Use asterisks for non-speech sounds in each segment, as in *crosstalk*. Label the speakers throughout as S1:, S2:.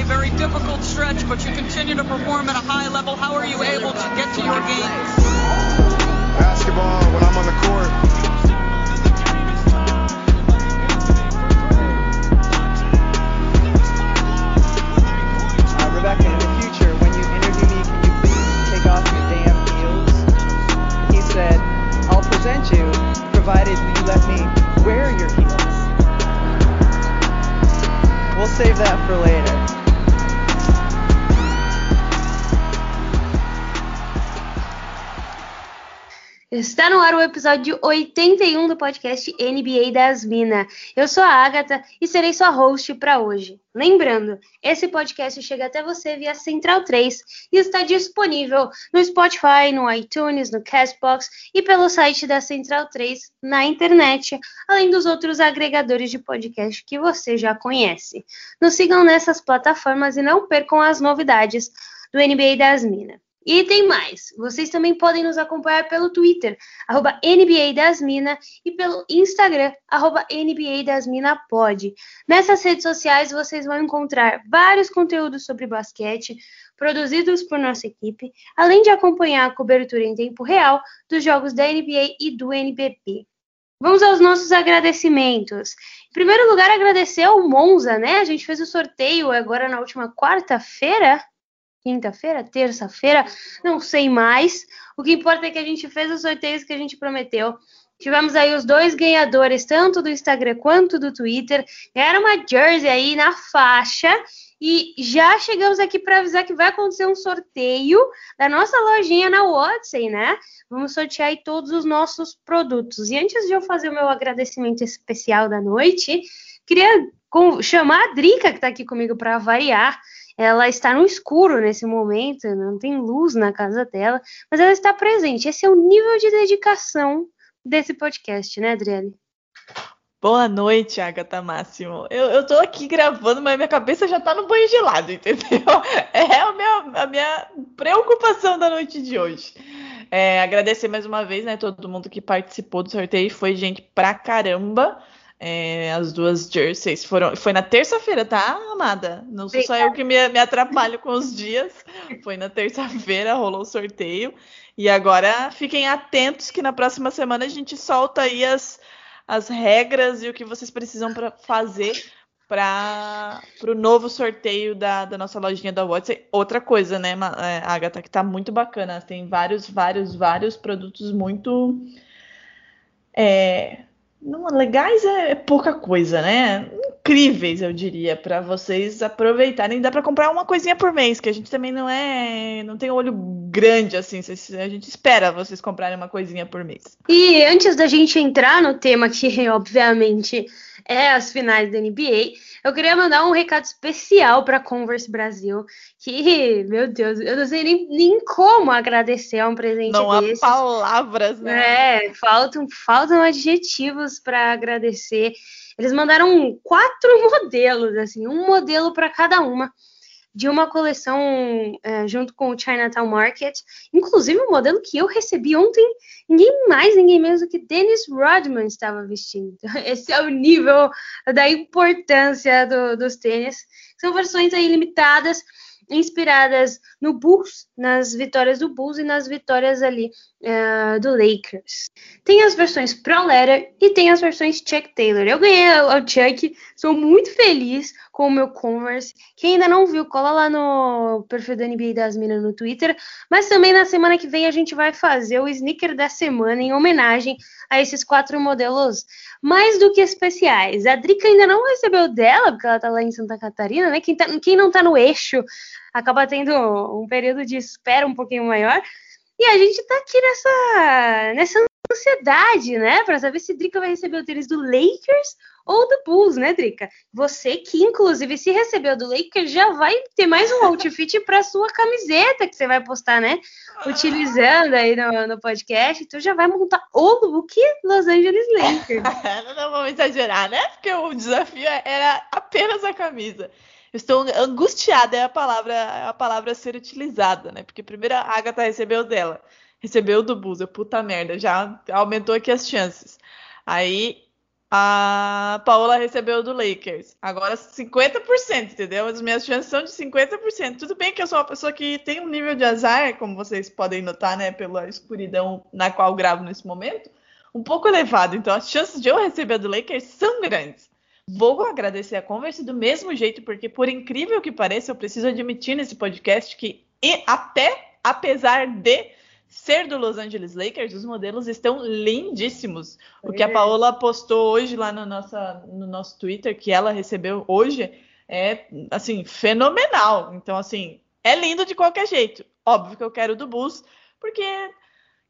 S1: a very difficult stretch, but you continue to perform at a high level. How are you able to get to your game?
S2: Basketball,
S3: ar o episódio 81 do podcast NBA das Minas. Eu sou a Agatha e serei sua host para hoje. Lembrando, esse podcast chega até você via Central 3 e está disponível no Spotify, no iTunes, no Castbox e pelo site da Central 3 na internet, além dos outros agregadores de podcast que você já conhece. Nos sigam nessas plataformas e não percam as novidades do NBA das Minas. E tem mais. Vocês também podem nos acompanhar pelo Twitter, arroba NBA das e pelo Instagram, arroba NBA das Mina Pod. Nessas redes sociais vocês vão encontrar vários conteúdos sobre basquete, produzidos por nossa equipe, além de acompanhar a cobertura em tempo real dos jogos da NBA e do NBB. Vamos aos nossos agradecimentos. Em primeiro lugar, agradecer ao Monza, né? A gente fez o sorteio agora na última quarta-feira quinta-feira, terça-feira, não sei mais. O que importa é que a gente fez os sorteios que a gente prometeu. Tivemos aí os dois ganhadores, tanto do Instagram quanto do Twitter. Era uma jersey aí na faixa. E já chegamos aqui para avisar que vai acontecer um sorteio da nossa lojinha na Watson, né? Vamos sortear aí todos os nossos produtos. E antes de eu fazer o meu agradecimento especial da noite, queria chamar a Drica, que está aqui comigo para variar ela está no escuro nesse momento, não tem luz na casa dela, mas ela está presente. Esse é o nível de dedicação desse podcast, né, Adriane?
S4: Boa noite, Agatha Máximo. Eu, eu tô aqui gravando, mas minha cabeça já tá no banho gelado, entendeu? *laughs* É a minha, a minha preocupação da noite de hoje. É, agradecer mais uma vez, né, todo mundo que participou do sorteio. Foi gente pra caramba. É, as duas jerseys foram. Foi na terça-feira, tá, amada? Não sou só eu que me, me atrapalho com os dias. Foi na terça-feira, rolou o sorteio. E agora fiquem atentos que na próxima semana a gente solta aí as, as regras e o que vocês precisam para fazer para o novo sorteio da, da nossa lojinha da Watson. Outra coisa, né, Agatha, que tá muito bacana. Tem vários, vários, vários produtos muito. É, não, legais é pouca coisa, né? Incríveis, eu diria, para vocês aproveitarem. Dá para comprar uma coisinha por mês, que a gente também não é, não tem olho grande assim. A gente espera vocês comprarem uma coisinha por mês.
S3: E antes da gente entrar no tema que, *laughs* obviamente, é as finais da NBA, eu queria mandar um recado especial para Converse Brasil, que, meu Deus, eu não sei nem, nem como agradecer a um presente
S4: não
S3: desse.
S4: Não há palavras, né?
S3: É, faltam, faltam adjetivos para agradecer. Eles mandaram quatro *laughs* modelos, assim, um modelo para cada uma de uma coleção é, junto com o Chinatown Market, inclusive um modelo que eu recebi ontem, ninguém mais, ninguém menos do que Dennis Rodman estava vestindo. *laughs* Esse é o nível da importância do, dos tênis. São versões aí limitadas, inspiradas no Bulls, nas vitórias do Bulls e nas vitórias ali uh, do Lakers. Tem as versões Pro Leather e tem as versões Chuck Taylor. Eu ganhei o Chuck, sou muito feliz com o meu Converse. Quem ainda não viu, cola lá no perfil da NBA das Minas no Twitter. Mas também na semana que vem a gente vai fazer o sneaker da semana em homenagem a esses quatro modelos mais do que especiais. A Drica ainda não recebeu dela, porque ela tá lá em Santa Catarina, né? Quem, tá, quem não tá no eixo acaba tendo um período de espera um pouquinho maior. E a gente tá aqui nessa, nessa ansiedade, né? Para saber se Drica vai receber o tênis do Lakers ou do Bulls, né, Drica? Você que, inclusive, se recebeu do Lakers, já vai ter mais um outfit *laughs* para sua camiseta que você vai postar, né? Utilizando aí no, no podcast. Então já vai montar o look Los Angeles *laughs* Lakers.
S4: não vamos exagerar, né? Porque o desafio era apenas a camisa. Estou angustiada, é a palavra, a palavra a ser utilizada, né? Porque primeiro a Agatha recebeu dela, recebeu do Bulls, puta merda, já aumentou aqui as chances. Aí a Paola recebeu do Lakers. Agora 50%, entendeu? As minhas chances são de 50%. Tudo bem que eu sou uma pessoa que tem um nível de azar, como vocês podem notar, né, pela escuridão na qual gravo nesse momento, um pouco elevado. Então as chances de eu receber do Lakers são grandes. Vou agradecer a conversa do mesmo jeito, porque por incrível que pareça, eu preciso admitir nesse podcast que até apesar de ser do Los Angeles Lakers, os modelos estão lindíssimos. O que a é. Paola postou hoje lá no, nossa, no nosso Twitter, que ela recebeu hoje, é assim, fenomenal. Então, assim, é lindo de qualquer jeito. Óbvio que eu quero do Bulls, porque,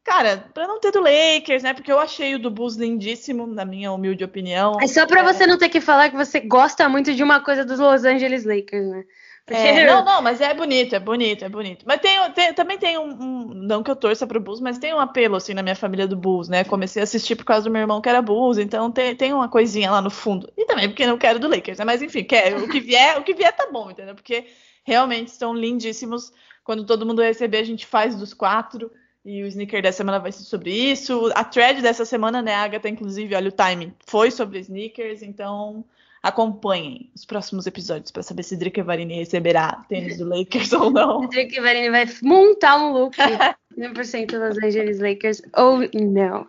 S4: cara, pra não ter do Lakers, né? Porque eu achei o do Bulls lindíssimo, na minha humilde opinião.
S3: É só pra é... você não ter que falar que você gosta muito de uma coisa dos Los Angeles Lakers, né?
S4: É, não, *laughs* não, mas é bonito, é bonito, é bonito. Mas tem, tem também tem um, um, Não que eu torça pro Bulls, mas tem um apelo, assim, na minha família do Bulls, né? Comecei a assistir por causa do meu irmão que era Bulls, então tem, tem uma coisinha lá no fundo. E também porque não quero do Lakers, né? Mas enfim, quer, o que vier, o que vier tá bom, entendeu? Porque realmente estão lindíssimos. Quando todo mundo receber, a gente faz dos quatro. E o sneaker dessa semana vai ser sobre isso. A thread dessa semana, né, Agatha, inclusive, olha o timing, foi sobre sneakers, então Acompanhem os próximos episódios para saber se Drica Varini receberá tênis do Lakers ou não. *laughs*
S3: Drica Varini vai montar um look *laughs* 100% Los Angeles Lakers ou não.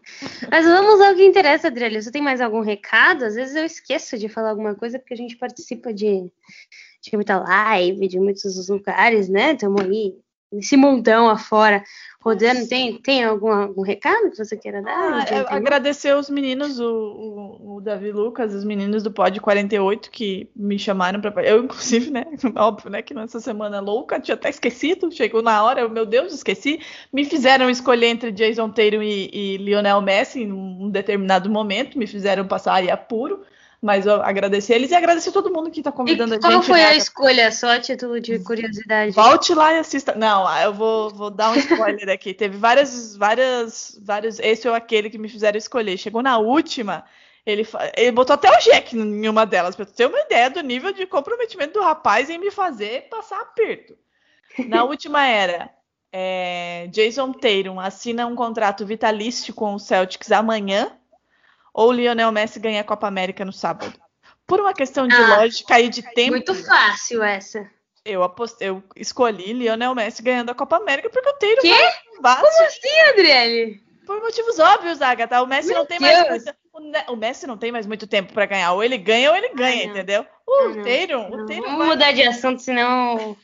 S3: Mas vamos ao que interessa, Adriele. Você tem mais algum recado? Às vezes eu esqueço de falar alguma coisa porque a gente participa de, de muita live, de muitos lugares, né? Estamos aí nesse montão afora rodando. Tem, tem algum, algum recado que você queira dar?
S4: Ah, é, agradecer os meninos, o, o, o, Davi Lucas, os meninos do Pod 48 que me chamaram para. Eu, inclusive, né? *laughs* Óbvio, né? Que nessa semana louca, tinha até esquecido, chegou na hora, meu Deus, esqueci. Me fizeram escolher entre Jason Tatum e, e Lionel Messi em um determinado momento, me fizeram passar aí apuro. Mas eu agradecer eles e agradecer todo mundo que está convidando e a
S3: gente. Qual foi né? a escolha? Só a título de curiosidade.
S4: Volte lá e assista. Não, eu vou, vou dar um spoiler *laughs* aqui. Teve várias, várias, vários. Esse ou aquele que me fizeram escolher. Chegou na última. Ele, ele botou até o Jack em uma delas, para ter uma ideia do nível de comprometimento do rapaz em me fazer passar aperto. Na *laughs* última era, é, Jason Tatum assina um contrato vitalício com o Celtics amanhã ou Lionel Messi ganha a Copa América no sábado. Por uma questão de ah, lógica e de tempo.
S3: Muito fácil essa.
S4: Eu, apostei, eu escolhi Lionel Messi ganhando a Copa América porque o Teiro
S3: Quê? vai Como assim, Adriele?
S4: Por motivos óbvos, Agatha. O Messi Meu não tem Deus. mais muito, o, Messi não tem mais muito tempo para ganhar. Ou ele ganha ou ele ganha, entendeu? O Teiro, o Teiro
S3: Vamos vai... mudar de assunto, senão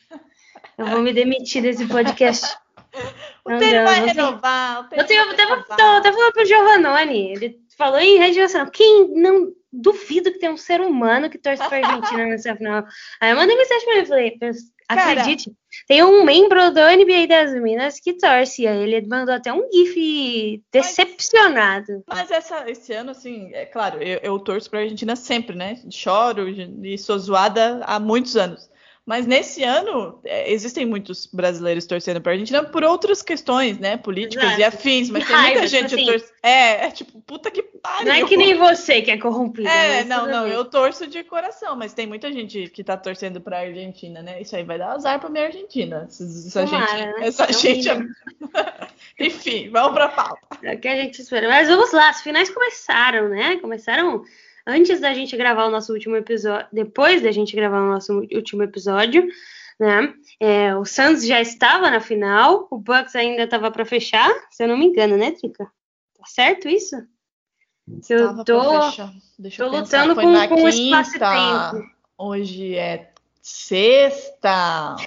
S3: eu vou me demitir desse podcast. *laughs*
S4: o Teiro vai renovar. O
S3: Teiro eu tava, falando pro Giovanoni. Ele falou em rede nacional. Quem não duvido que tem um ser humano que torce pra Argentina *laughs* nessa final. Aí eu mandei mensagem pra ele e falei, acredite, Cara, tem um membro do NBA das Minas que torce. Aí ele mandou até um GIF decepcionado.
S4: Mas, mas essa, esse ano, assim, é claro, eu, eu torço pra Argentina sempre, né? Choro e sou zoada há muitos anos. Mas nesse ano, é, existem muitos brasileiros torcendo para a Argentina por outras questões, né? Políticas Exato. e afins, mas e tem raiva, muita gente assim, torcendo. É, é tipo, puta que pariu.
S3: Não é que nem você que é corrompido.
S4: É, não, não, eu torço de coração, mas tem muita gente que tá torcendo para a Argentina, né? Isso aí vai dar azar para minha Argentina. Essa Tomara, gente. Né? *laughs* Essa gente. É *laughs* Enfim, vamos pra pauta.
S3: É o que a gente espera. Mas vamos lá, as finais começaram, né? Começaram antes da gente gravar o nosso último episódio, depois da gente gravar o nosso último episódio, né? É, o Suns já estava na final, o Bucks ainda estava para fechar, se eu não me engano, né, Trica? Tá certo isso?
S4: Eu tô, tô eu lutando com, com o espaço-tempo. Hoje é sexta. *laughs*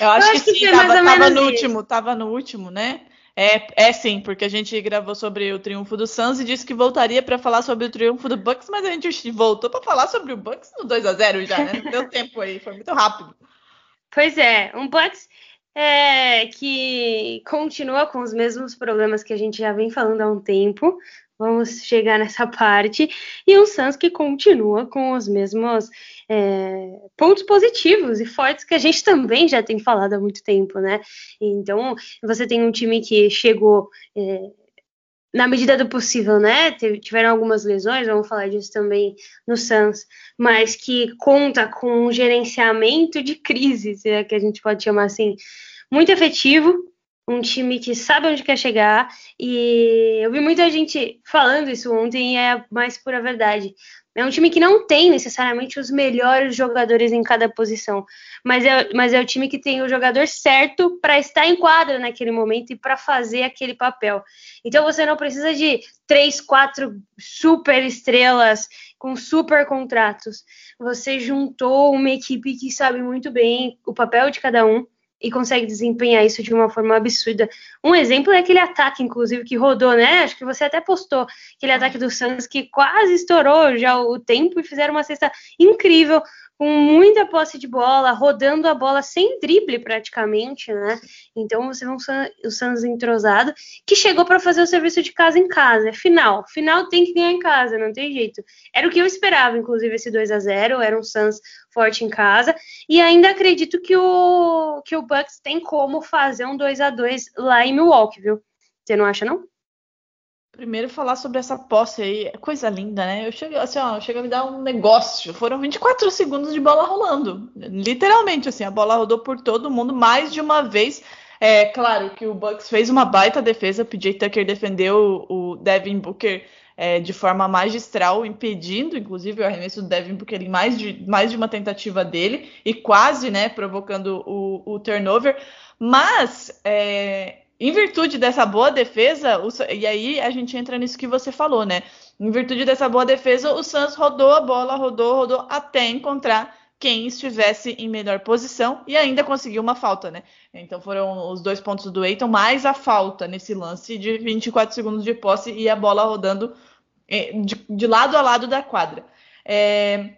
S4: eu acho, eu acho que, que sim, tava, tava no último, tava no último, né? É, é sim, porque a gente gravou sobre o triunfo do Suns e disse que voltaria para falar sobre o triunfo do Bucks, mas a gente voltou para falar sobre o Bucks no 2 a 0 já, né? Não deu *laughs* tempo aí, foi muito rápido.
S3: Pois é, um Bucks é, que continua com os mesmos problemas que a gente já vem falando há um tempo. Vamos chegar nessa *laughs* parte. E um Suns que continua com os mesmos é, pontos positivos e fortes que a gente também já tem falado há muito tempo, né? Então, você tem um time que chegou é, na medida do possível, né? Tiveram algumas lesões, vamos falar disso também no Suns, mas que conta com um gerenciamento de crise, se é que a gente pode chamar assim, muito efetivo. um time que sabe onde quer chegar. E eu vi muita gente falando isso ontem e é mais pura verdade. É um time que não tem necessariamente os melhores jogadores em cada posição, mas é, mas é o time que tem o jogador certo para estar em quadra naquele momento e para fazer aquele papel. Então você não precisa de três, quatro super estrelas com super contratos. Você juntou uma equipe que sabe muito bem o papel de cada um e consegue desempenhar isso de uma forma absurda. Um exemplo é aquele ataque, inclusive, que rodou, né? Acho que você até postou aquele ataque do Santos que quase estourou já o tempo e fizeram uma cesta incrível com muita posse de bola, rodando a bola sem drible praticamente, né? Então você vê o Santos entrosado que chegou para fazer o serviço de casa em casa. É final, final tem que ganhar em casa, não tem jeito. Era o que eu esperava, inclusive esse 2 a 0, era um Santos forte em casa e ainda acredito que o que o Bucks tem como fazer um 2 a 2 lá em Milwaukee, viu? Você não acha não?
S4: Primeiro falar sobre essa posse aí, é coisa linda, né? Eu chego, assim, ó, chega a me dar um negócio. Foram 24 segundos de bola rolando. Literalmente, assim, a bola rodou por todo mundo mais de uma vez. É claro que o Bucks fez uma baita defesa, PJ Tucker defendeu o Devin Booker é, de forma magistral, impedindo, inclusive, o arremesso do Devin Booker em mais de, mais de uma tentativa dele e quase, né, provocando o, o turnover. Mas é, em virtude dessa boa defesa, o, e aí a gente entra nisso que você falou, né? Em virtude dessa boa defesa, o Suns rodou a bola, rodou, rodou, até encontrar quem estivesse em melhor posição e ainda conseguiu uma falta, né? Então foram os dois pontos do Eiton, mais a falta nesse lance de 24 segundos de posse e a bola rodando é, de, de lado a lado da quadra. É,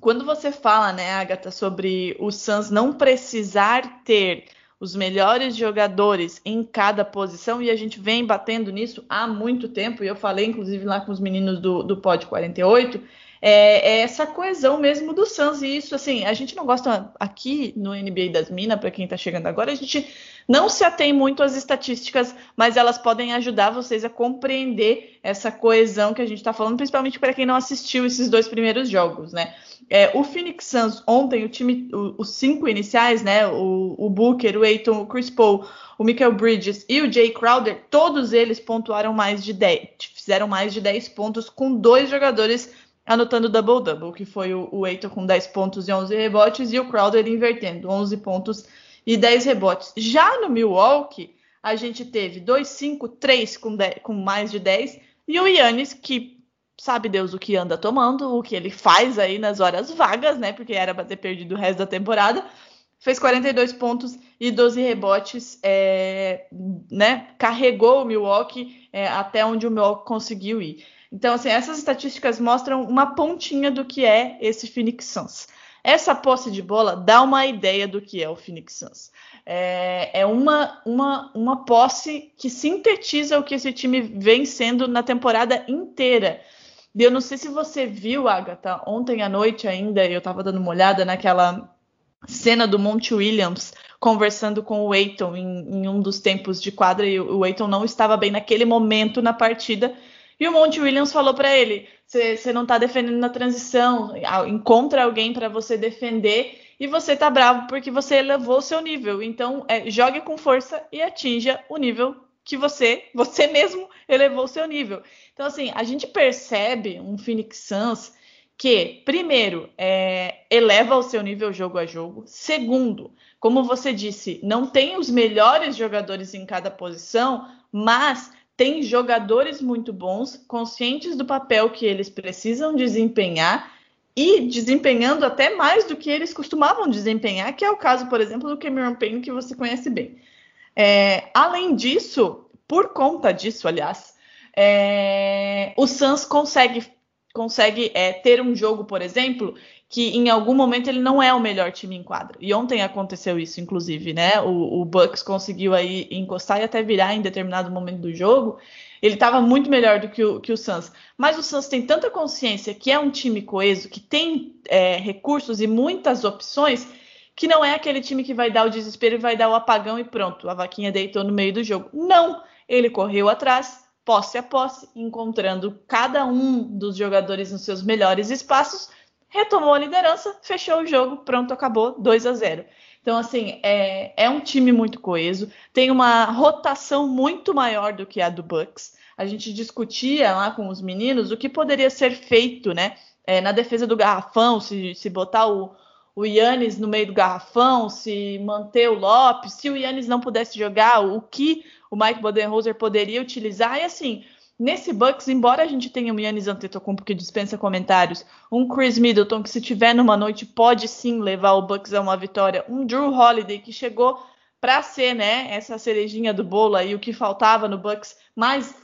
S4: quando você fala, né, Agatha, sobre o Suns não precisar ter os melhores jogadores em cada posição, e a gente vem batendo nisso há muito tempo, e eu falei, inclusive, lá com os meninos do, do Pod 48, é, é essa coesão mesmo do Suns, e isso, assim, a gente não gosta aqui no NBA das Minas, para quem está chegando agora, a gente não se atém muito às estatísticas, mas elas podem ajudar vocês a compreender essa coesão que a gente está falando, principalmente para quem não assistiu esses dois primeiros jogos, né? É, o Phoenix Suns ontem, o time, o, os cinco iniciais, né? O, o Booker, o Aiton, o Chris Paul, o Michael Bridges e o Jay Crowder, todos eles pontuaram mais de 10, fizeram mais de 10 pontos com dois jogadores anotando double-double, que foi o, o Aiton com 10 pontos e 11 rebotes e o Crowder invertendo, 11 pontos e 10 rebotes. Já no Milwaukee, a gente teve 2, 5, 3 com, com mais de 10 e o Yannis, que sabe Deus o que anda tomando, o que ele faz aí nas horas vagas, né? Porque era para ter perdido o resto da temporada. Fez 42 pontos e 12 rebotes, é, né? Carregou o Milwaukee é, até onde o Milwaukee conseguiu ir. Então, assim, essas estatísticas mostram uma pontinha do que é esse Phoenix Suns. Essa posse de bola dá uma ideia do que é o Phoenix Suns. É, é uma, uma, uma posse que sintetiza o que esse time vem sendo na temporada inteira. E eu não sei se você viu, Agatha, ontem à noite ainda, eu estava dando uma olhada naquela cena do Monte Williams conversando com o Eiton em, em, um dos tempos de quadra e o Eiton não estava bem naquele momento na partida. E o Monte Williams falou para ele: você não está defendendo na transição, encontra alguém para você defender e você tá bravo porque você elevou o seu nível. Então, é, jogue com força e atinja o nível que você, *laughs* você mesmo elevou o seu nível. Então, assim, a gente percebe um Phoenix Suns que, primeiro, é, eleva o seu nível jogo a jogo. Segundo, como você disse, não tem os melhores jogadores em cada posição, mas tem jogadores muito bons, conscientes do papel que eles precisam desempenhar e desempenhando até mais do que eles costumavam desempenhar, que é o caso, por exemplo, do Cameron Payne, que você conhece bem. É, além disso, por conta disso, aliás, é, o Suns consegue, consegue é, ter um jogo, por exemplo, que em algum momento ele não é o melhor time em quadra. E ontem aconteceu isso, inclusive, né? O, o Bucks conseguiu aí encostar e até virar em determinado momento do jogo. Ele estava muito melhor do que o, que o Suns. Mas o Suns tem tanta consciência que é um time coeso, que tem é, recursos e muitas opções, que não é aquele time que vai dar o desespero e vai dar o apagão e pronto, a vaquinha deitou no meio do jogo. Não! Ele correu atrás, posse a posse, encontrando cada um dos jogadores nos seus melhores espaços, retomou a liderança, fechou o jogo, pronto, acabou 2 a 0. Então, assim, é, é um time muito coeso, tem uma rotação muito maior do que a do Bucks. A gente discutia lá com os meninos o que poderia ser feito, né? É, na defesa do garrafão, se, se botar o, o Yannis no meio do garrafão, se manter o Lopes, se o Yannis não pudesse jogar, o que o Mike Bodenholzer poderia utilizar. E assim, nesse Bucks, embora a gente tenha um Yannis Antetokounmpo que dispensa comentários, um Chris Middleton que se tiver numa noite pode sim levar o Bucks a uma vitória, um Drew Holiday que chegou para ser, né, essa cerejinha do bolo aí, o que faltava no Bucks, mas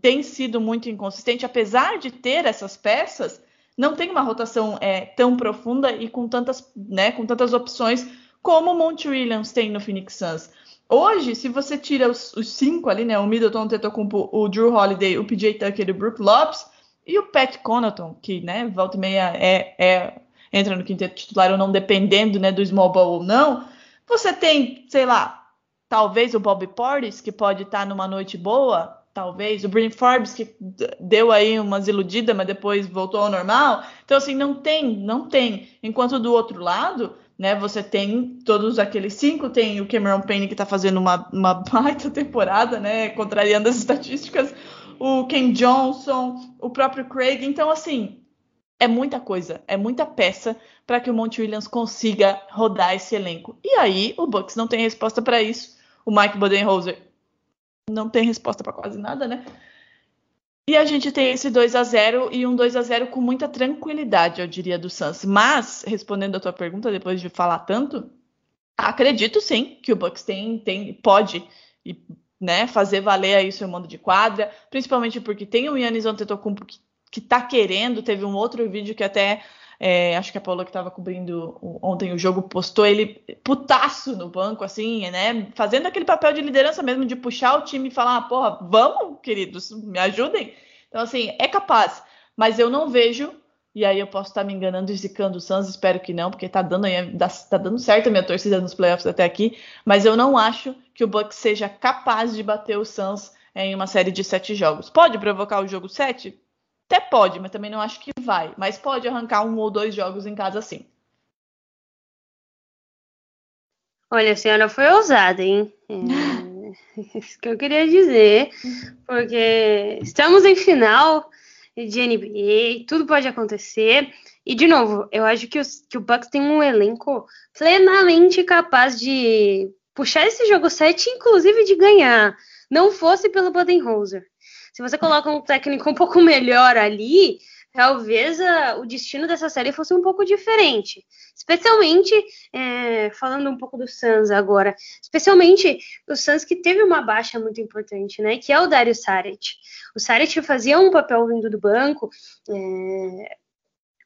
S4: tem sido muito inconsistente, apesar de ter essas peças, não tem uma rotação é, tão profunda e com tantas, né, com tantas opções como o Monte Williams tem no Phoenix Suns. Hoje, se você tira os, os cinco ali, né, o Middleton, o Tetocumpo, o Drew Holiday, o PJ Tucker e o Brook Lopes, e o Pat Connaughton, que, né, volta e meia é, é, entra no quinteto titular ou não, dependendo, né, do small ball ou não, você tem, sei lá, talvez o Bobby Portis, que pode estar numa noite boa, talvez. O Bryn Forbes, que deu aí umas iludidas, mas depois voltou ao normal. Então, assim, não tem, não tem. Enquanto do outro lado, né, você tem todos aqueles cinco, tem o Cameron Payne que tá fazendo uma, uma *laughs* baita temporada, né, contrariando as estatísticas, o Ken Johnson, o próprio Craig. Então, assim, é muita coisa, é muita peça para que o Monte Williams consiga rodar esse elenco. E aí, o Bucks não tem resposta para isso. O Mike Budenholzer não tem resposta para quase nada, né? E a gente tem esse 2 a 0 e um 2 a 0 com muita tranquilidade, eu diria, do Suns. Mas, respondendo a tua pergunta, depois de falar tanto, acredito sim que o Bucks tem, tem pode né, fazer valer aí seu mando de quadra, principalmente porque tem o Yannis Antetokounmpo que, que tá querendo, teve um outro vídeo que até é, acho que a Paula que estava cobrindo ontem o jogo postou ele putaço no banco, assim, né? Fazendo aquele papel de liderança mesmo, de puxar o time e falar, ah, porra, vamos, queridos, me ajudem. Então, assim, é capaz. Mas eu não vejo, e aí eu posso estar me enganando e zicando o Suns, espero que não, porque tá dando, tá dando certo a minha torcida nos playoffs até aqui, mas eu não acho que o Bucks seja capaz de bater o Suns em uma série de sete jogos. Pode provocar o jogo sete? Até pode, mas também não acho que vai. Mas pode arrancar um ou dois jogos em casa sim.
S3: Olha, a senhora foi ousada, hein? É *laughs* isso que eu queria dizer, porque estamos em final de NBA, tudo pode acontecer. E, de novo, eu acho que, os, que o Bucks tem um elenco plenamente capaz de puxar esse jogo 7, inclusive de ganhar. Não fosse pelo Budenholzer. Se você coloca um técnico *laughs* um pouco melhor ali, talvez uh, o destino dessa série fosse um pouco diferente. Especialmente, é, falando um pouco do Suns agora, especialmente o Suns que teve uma baixa muito importante, né? Que é o Dario Saric. O Saric fazia um papel vindo do banco, é,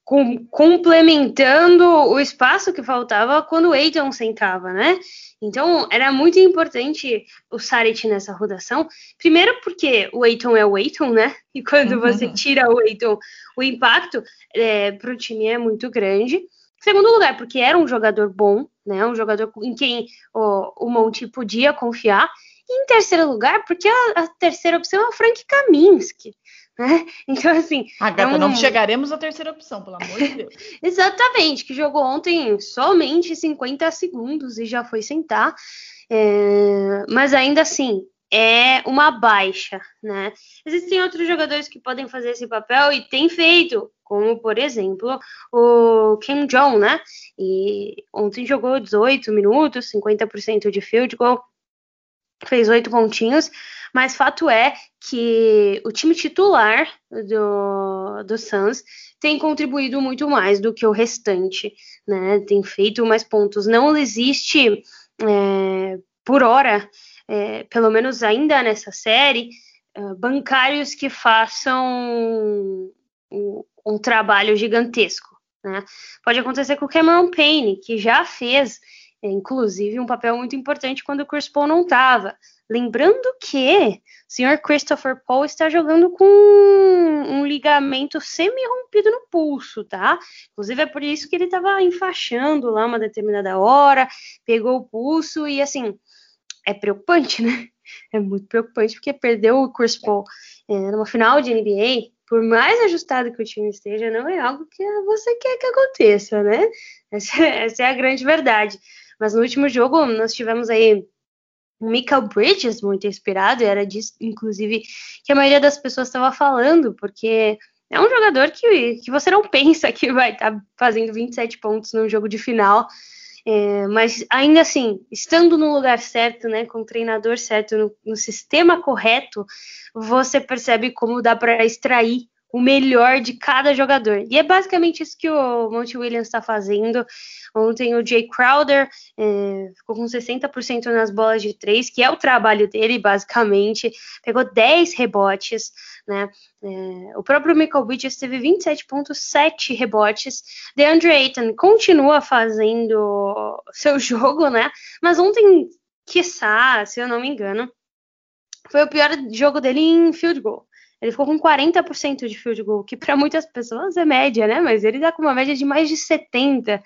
S3: com, complementando o espaço que faltava quando o Aiton sentava, né? Então, era muito importante o Saric nessa rotação. Primeiro porque o Aiton é o Aiton, né? E quando uhum. você tira o Aiton, o impacto é, para o time é muito grande. Segundo lugar, porque era um jogador bom, né? Um jogador em quem o, o Monte podia confiar. E em terceiro lugar, porque a, a terceira opção é o Frank Kaminsky. Né? *laughs* Então, assim.
S4: Gata, é um... não chegaremos à terceira opção, pelo amor de Deus. *laughs*
S3: Exatamente, que jogou ontem somente 50 segundos e já foi sentar. É... Mas ainda assim, é uma baixa, né? Existem outros jogadores que podem fazer esse papel e têm feito, como por exemplo o Kim Jong, né? E ontem jogou 18 minutos, 50% de field goal, fez oito pontinhos, mas fato é que o time titular do, do Suns tem contribuído muito mais do que o restante, né? Tem feito mais pontos. Não existe é, por hora, é, pelo menos ainda nessa série, é, bancários que façam um, um trabalho gigantesco. Né? Pode acontecer com o Cameron Payne, que já fez, é, inclusive, um papel muito importante quando o Chris Paul não estava. Lembrando que o senhor Christopher Paul está jogando com um ligamento semi-rompido no pulso, tá? Inclusive é por isso que ele estava enfaixando lá uma determinada hora, pegou o pulso e assim, é preocupante, *laughs* né? É muito preocupante porque perdeu o Chris Paul é, numa final de NBA, por mais ajustado que o time esteja, não é algo que você quer que aconteça, né? Essa, essa é a grande verdade. Mas no último jogo nós tivemos aí Michael Bridges muito inspirado, e era disso, inclusive, que a maioria das pessoas estava falando, porque é um jogador que, que você não *laughs* pensa que vai estar tá fazendo 27 pontos num jogo de final. É, mas ainda assim, estando no lugar certo, né, com o treinador certo, no, no sistema correto, você percebe como dá para extrair o melhor de cada jogador. E é basicamente isso que o Monte Williams está fazendo. Ontem o Jay Crowder é, ficou com 60% nas bolas de três, que é o trabalho dele, basicamente. Pegou 10 rebotes, né? É, o próprio Michael Bridges teve 27,7 rebotes. DeAndre Ayton continua fazendo seu *laughs* jogo, né? Mas ontem, quiçá, se eu não me engano, foi o pior jogo dele em field goal. Ele ficou com 40% de field goal, que para muitas pessoas é média, né? Mas ele dá com uma média de mais de 70.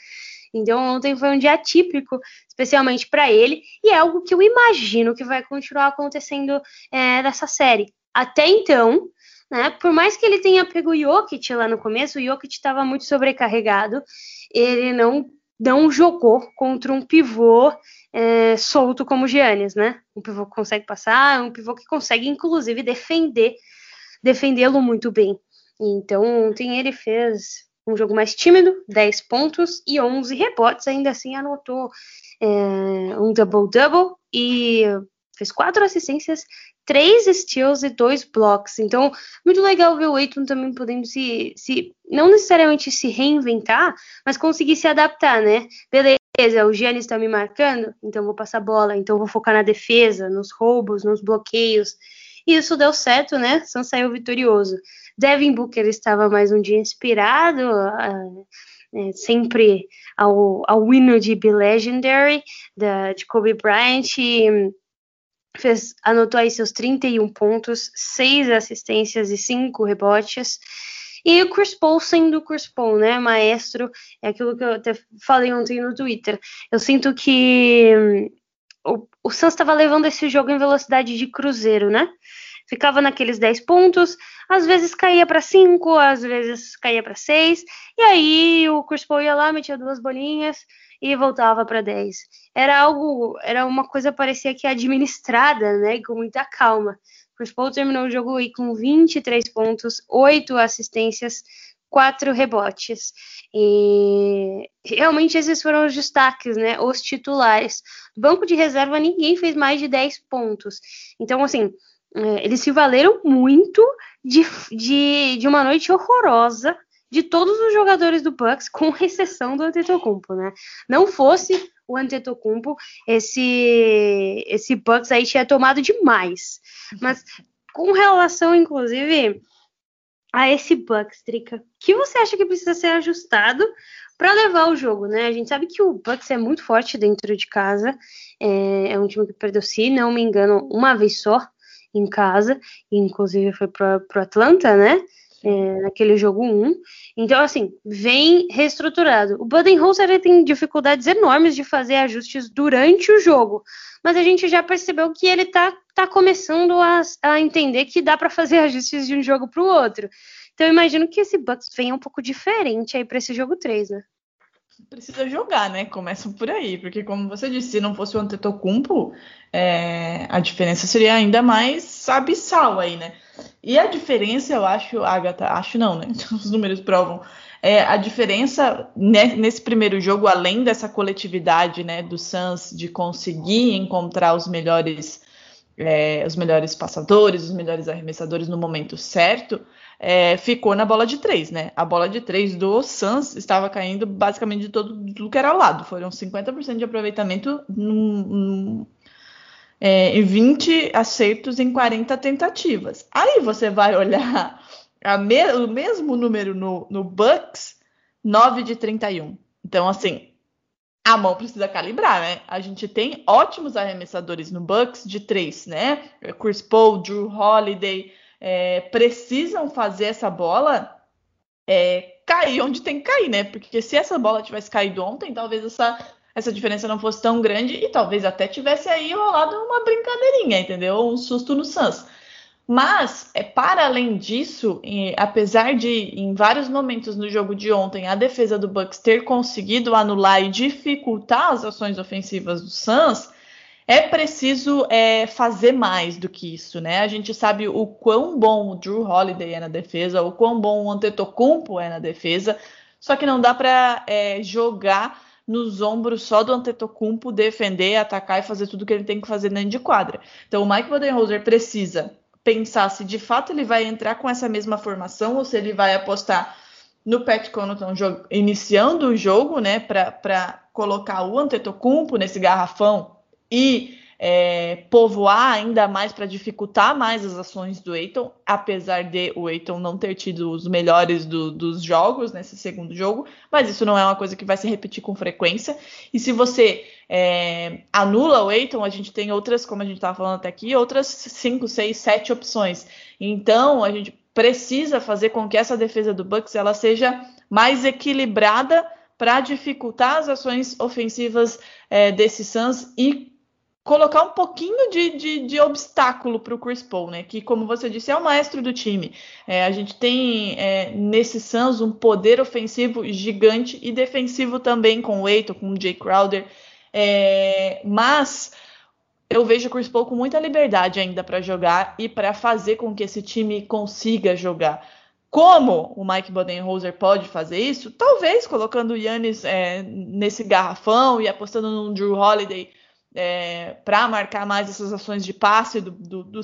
S3: Então ontem foi um dia atípico, especialmente para ele, e é algo que eu imagino que vai continuar acontecendo é, nessa série. Até então, né? Por mais que ele tenha pego o Jokic lá no começo, o Jokic estava muito sobrecarregado, ele não não jogou contra um pivô é, solto como o Giannis, né? Um pivô que consegue passar, um pivô que consegue, inclusive, defender defendê-lo muito bem. Então, ontem ele fez um jogo mais tímido, 10 pontos e 11 rebotes, ainda assim anotou é, um double-double e fez quatro assistências, três steals e dois blocks. Então, muito legal ver o Aiton também podendo se, se, não necessariamente se reinventar, mas conseguir se adaptar, né? Beleza, o Giannis está me marcando, então vou passar bola, então vou focar na defesa, nos roubos, nos bloqueios. E isso deu certo, né? Sam saiu vitorioso. Devin Booker estava mais um dia inspirado, uh, é, sempre ao, ao hino de Be Legendary, da, de Kobe Bryant, e fez, anotou aí seus 31 pontos, 6 assistências e 5 rebotes. E o Chris Paul sendo o Chris Paul, né, maestro, é aquilo que eu até falei ontem no Twitter. Eu sinto que o, o Suns estava levando esse jogo em velocidade de cruzeiro, né? Ficava naqueles 10 pontos, às vezes caía para 5, às vezes caía para 6, e aí o Chris Paul ia lá, metia duas bolinhas e voltava para 10. Era algo, era uma coisa parecia que administrada, né, com muita calma. O Chris Paul terminou o jogo aí com 23 pontos, 8 assistências, quatro rebotes. E realmente esses foram os destaques, né? Os titulares. Do banco de reserva, ninguém fez mais de 10 pontos. Então, assim, é, eles se valeram muito de, de, de uma noite horrorosa de todos os jogadores do Bucks, com exceção do Antetokounmpo, né? Não fosse o Antetokounmpo, esse esse Bucks aí tinha tomado demais. Mas com relação, inclusive, a esse Bucks, Trica? que você acha que precisa ser ajustado para levar o jogo, né? A gente sabe que o Bucks é muito forte dentro de casa, é, é um time que perdeu, se não me engano, uma vez só em casa, inclusive foi para o Atlanta, né? É, naquele jogo 1. Então, assim, vem reestruturado. O Budenholzer tem dificuldades enormes de fazer ajustes durante o jogo, mas a gente já percebeu que ele está tá começando a, a entender que dá para fazer ajustes de um jogo para o outro. Então eu imagino que esse Bucks venha um pouco diferente aí para esse jogo 3, né?
S4: Precisa jogar, né? Começa por aí, porque como você disse, se não fosse o Antetokounmpo, é, a diferença seria ainda mais abissal aí, né? E a diferença, eu acho, Agatha, acho não, né? *laughs* Os números provam. É, a diferença nesse primeiro jogo, além dessa coletividade, né, do Suns de conseguir encontrar os melhores é, os melhores passadores, os melhores arremessadores no momento certo, é, ficou na bola de três, né? A bola de três do Suns estava caindo basicamente de todo tudo que era ao lado. Foram 50% de aproveitamento num, num, é, em 20 acertos em 40 tentativas. Aí você vai olhar me, o mesmo número no, no Bucks, 9 de 31. Então, assim, a mão precisa calibrar, né? A gente tem ótimos arremessadores no Bucks de três, né? Chris Paul, Drew Holiday, é, precisam fazer essa bola é, cair onde tem que cair, né? Porque se essa bola tivesse caído ontem, talvez essa, essa diferença não fosse tão grande e talvez até tivesse aí rolado uma brincadeirinha, entendeu? Um susto no Suns. Mas, é, para além disso, apesar de em vários momentos no jogo de ontem a defesa do Bucks ter conseguido anular e dificultar as ações ofensivas do Suns, é preciso é, fazer mais do que isso, né? A gente sabe o quão bom o Drew Holiday é na defesa, o quão bom o Antetokounmpo é na defesa, só que não dá para é, jogar nos ombros só do Antetokounmpo defender, atacar e fazer tudo que ele tem que fazer dentro de quadra. Então o Mike Budenholzer precisa pensar se de fato ele vai entrar com essa mesma formação ou se ele vai apostar no Pat Connaughton iniciando o jogo, né, para colocar o Antetokounmpo nesse garrafão e é, povoar ainda mais para dificultar mais as ações do Eiton, apesar de o Eiton não ter tido os melhores do, dos jogos nesse segundo jogo, mas isso não é uma coisa que vai se repetir com frequência. E se você é, anula o Eiton, a gente tem outras, como a gente estava falando até aqui, outras 5, 6, 7 opções. Então a gente precisa fazer com que essa defesa do Bucks ela seja mais equilibrada para dificultar as ações ofensivas é, desse Suns e colocar um pouquinho de, de, de obstáculo para o Chris Paul, né? Que, como você disse, é o maestro do time. É, a gente tem é, nesse Suns um poder ofensivo gigante e defensivo também com o Eiton, com o Jay Crowder. É, mas eu vejo o Chris Paul com muita liberdade ainda para jogar e para fazer com que esse time consiga jogar. Como o Mike Budenholzer pode fazer isso? Talvez colocando o Yannis é, nesse garrafão e apostando no Drew Holiday é, para marcar mais essas ações de passe do, do, do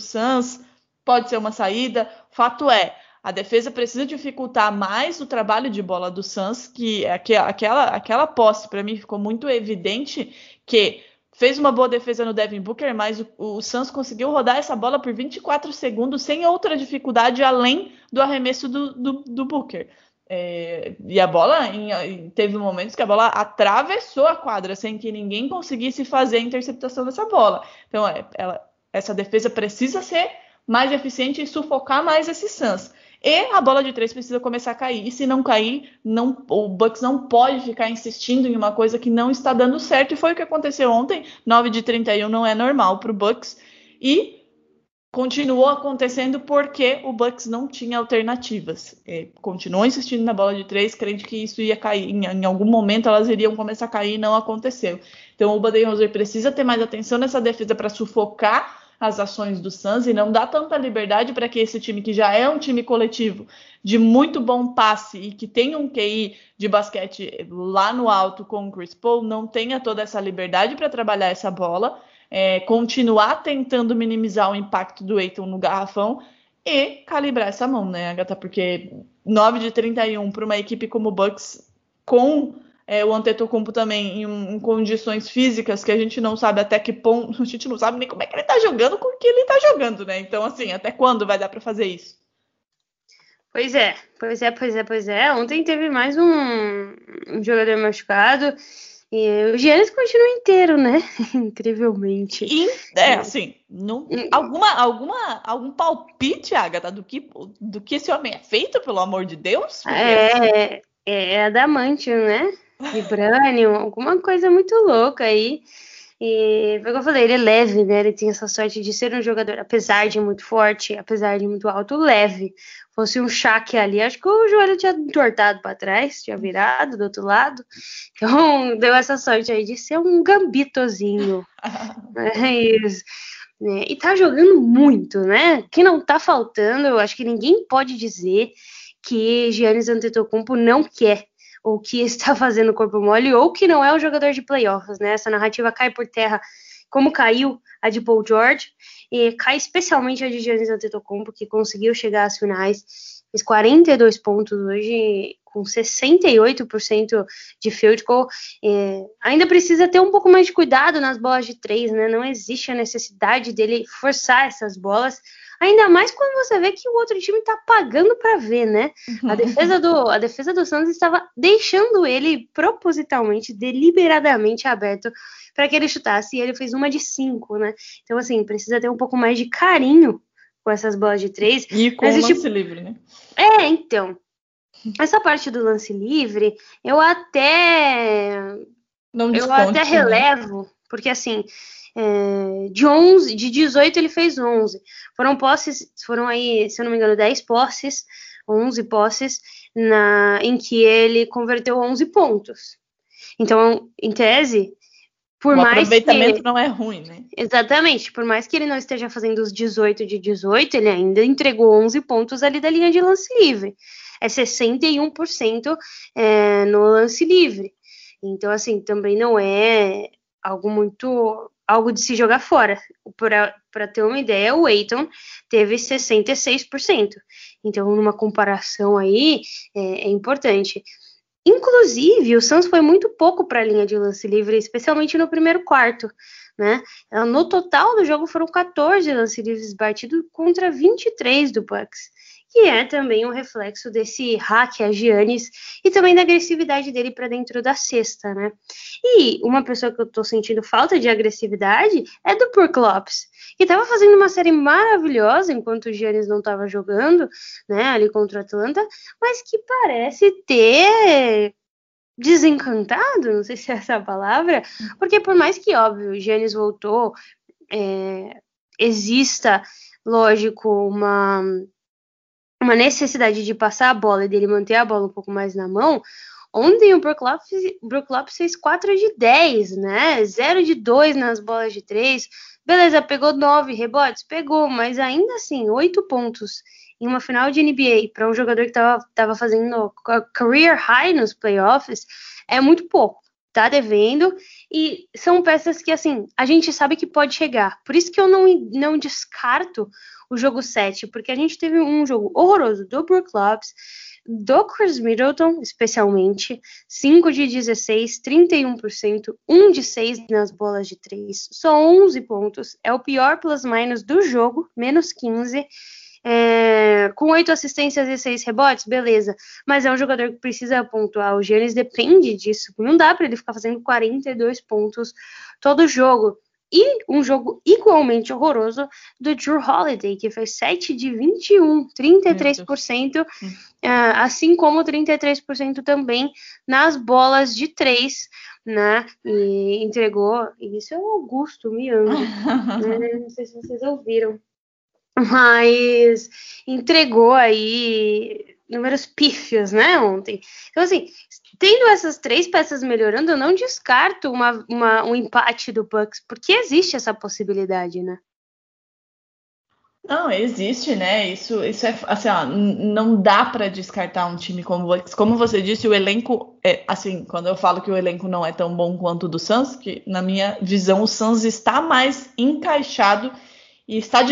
S4: pode ser uma saída. Fato é, a defesa precisa dificultar mais o trabalho de bola do Suns, que aquela, aquela posse, para mim, ficou muito evidente que fez uma boa defesa no Devin Booker, mas o, o conseguiu rodar essa bola por 24 segundos sem outra dificuldade além do arremesso do, do, do Booker. É, e a bola, em, teve momentos que a bola atravessou a quadra sem que ninguém conseguisse fazer a interceptação dessa bola. Então, é, ela, essa defesa precisa ser mais eficiente e sufocar mais esse Suns. E a bola de três precisa começar a cair. E se não cair, não, o Bucks não pode ficar insistindo em uma coisa que não está dando certo. E foi o que aconteceu ontem. 9 de 31 não é normal para o Bucks. E continuou acontecendo porque o Bucks não tinha alternativas. É, continuou insistindo na bola de três, crente que isso ia cair. Em, em, algum momento elas iriam começar a cair e não aconteceu. Então o Budenholzer precisa ter mais atenção nessa defesa para sufocar as ações do Suns e não dar tanta liberdade para que esse time que já é um time coletivo de muito bom passe e que tem um QI de basquete lá no alto com o Chris Paul não tenha toda essa liberdade para trabalhar essa bola é, continuar tentando minimizar o impacto do Eiton no garrafão e calibrar essa mão, né, Agatha? Porque 9 de 31 para uma equipe como o Bucks, com é, o Antetokounmpo também em, em, condições físicas que a gente não sabe até que ponto, *laughs* a gente não sabe nem como é que ele tá jogando com o que ele tá jogando, né? Então, assim, até quando vai dar para fazer isso?
S3: Pois é, pois é, pois é, pois é. Ontem teve mais um, um jogador machucado. E o Giannis continua inteiro, né? *laughs* Incrivelmente.
S4: E, é, assim, não, alguma, alguma, algum palpite, Agatha, do que, do que esse homem é feito, pelo amor de Deus?
S3: É, é adamante, né? *laughs* Vibranium, alguma coisa muito louca aí. E foi o que eu falei, ele é leve, né? Ele tem essa sorte de ser um jogador, apesar de muito forte, apesar de muito alto, leve. Fosse um chaque ali, acho que o joelho tinha entortado para trás, tinha virado do outro lado. Então, *laughs* deu essa sorte aí de ser um gambitozinho. *laughs* é isso. É, e tá jogando muito, né? Que não tá faltando, eu acho que ninguém pode dizer que Giannis Antetokounmpo não quer ou que *laughs* está fazendo corpo mole, ou que não é um jogador de playoffs, né? Essa narrativa cai por terra, como caiu a de Paul George, e cai especialmente a de Giannis Antetokounmpo, que conseguiu chegar às finais, fez 42 pontos hoje, com 68% de field goal. Ainda precisa ter um pouco mais de cuidado nas bolas de três, né? Não existe a necessidade dele forçar essas bolas, Ainda mais quando você vê que o outro time tá pagando para ver, né? A defesa do a defesa do Santos estava deixando ele propositalmente, deliberadamente aberto para que ele chutasse e ele fez uma de cinco, né? Então assim, precisa ter um pouco mais de carinho com essas bolas de três.
S4: E com o lance tipo... livre, né?
S3: É, então. Essa parte do lance livre, eu até
S4: não
S3: eu até né? relevo, né? porque assim, é, de 11, de 18 ele fez 11. Foram posses, foram aí, se eu não me engano, 10 posses, 11 posses, na, em que ele converteu 11 pontos. Então, em tese, por
S4: o
S3: mais
S4: aproveitamento
S3: que,
S4: não é ruim, né?
S3: Exatamente, por mais que ele não esteja fazendo os 18 de 18, ele ainda entregou 11 pontos ali da linha de lance livre. É 61% é, no lance livre. Então, assim, também não é algo muito. Algo de se jogar fora. Para ter uma ideia, o Eiton teve 66%. Então, numa comparação aí, é, é importante. Inclusive, o Suns foi muito pouco para a linha de lance livre, especialmente no primeiro quarto. Né? No total do jogo foram 14 lance livres batidos contra 23 do Bucks que é também um reflexo desse hack a Giannis e também da agressividade dele para dentro da cesta, né? E uma pessoa que eu tô sentindo falta de agressividade é do Brook que estava fazendo uma série maravilhosa enquanto o Giannis não estava jogando, né, ali contra o Atlanta, mas que parece ter desencantado, não sei se é essa a palavra, porque por mais que, óbvio, o Giannis voltou, é, exista, lógico, uma uma necessidade de passar a bola e dele manter a bola um pouco mais na mão, ontem o Brook Lopes, Brook Lopes fez 4 de 10, né? 0 de 2 nas bolas de 3. Beleza, pegou 9 rebotes? Pegou, mas ainda assim, 8 pontos em uma final de NBA para um jogador que estava fazendo career high nos playoffs é muito pouco. Tá devendo. E são peças que assim a gente sabe que pode chegar. Por isso que eu não, não descarto o jogo 7, porque a gente teve um jogo horroroso do Brook Lopes, do Chris Middleton, especialmente, 5 de 16, 31%, 1 de 6 nas bolas de 3, só 11 pontos, é o pior plus-minus do jogo, menos 15, é, com 8 assistências e 6 rebotes, beleza, mas é um jogador que precisa pontuar, o Giannis depende disso, não dá para ele ficar fazendo 42 pontos todo jogo, e um jogo igualmente horroroso do Drew Holiday, que fez 7 de 21, 33%, uh, assim como 33% também nas bolas de 3, né? E entregou, isso é o Augusto Miano, né? *laughs* não sei se vocês ouviram, mas entregou aí números pífios, né, ontem. Então, assim, tendo essas três peças melhorando, eu não descarto uma, uma, um empate do Bucks, porque existe essa possibilidade, né?
S4: Não, existe, né? Isso, isso é assim, ó, não dá para descartar um time como o Bucks. Como você disse, o elenco é assim, quando eu falo que o elenco não é tão bom quanto o do Suns, que na minha visão o Suns está mais encaixado e está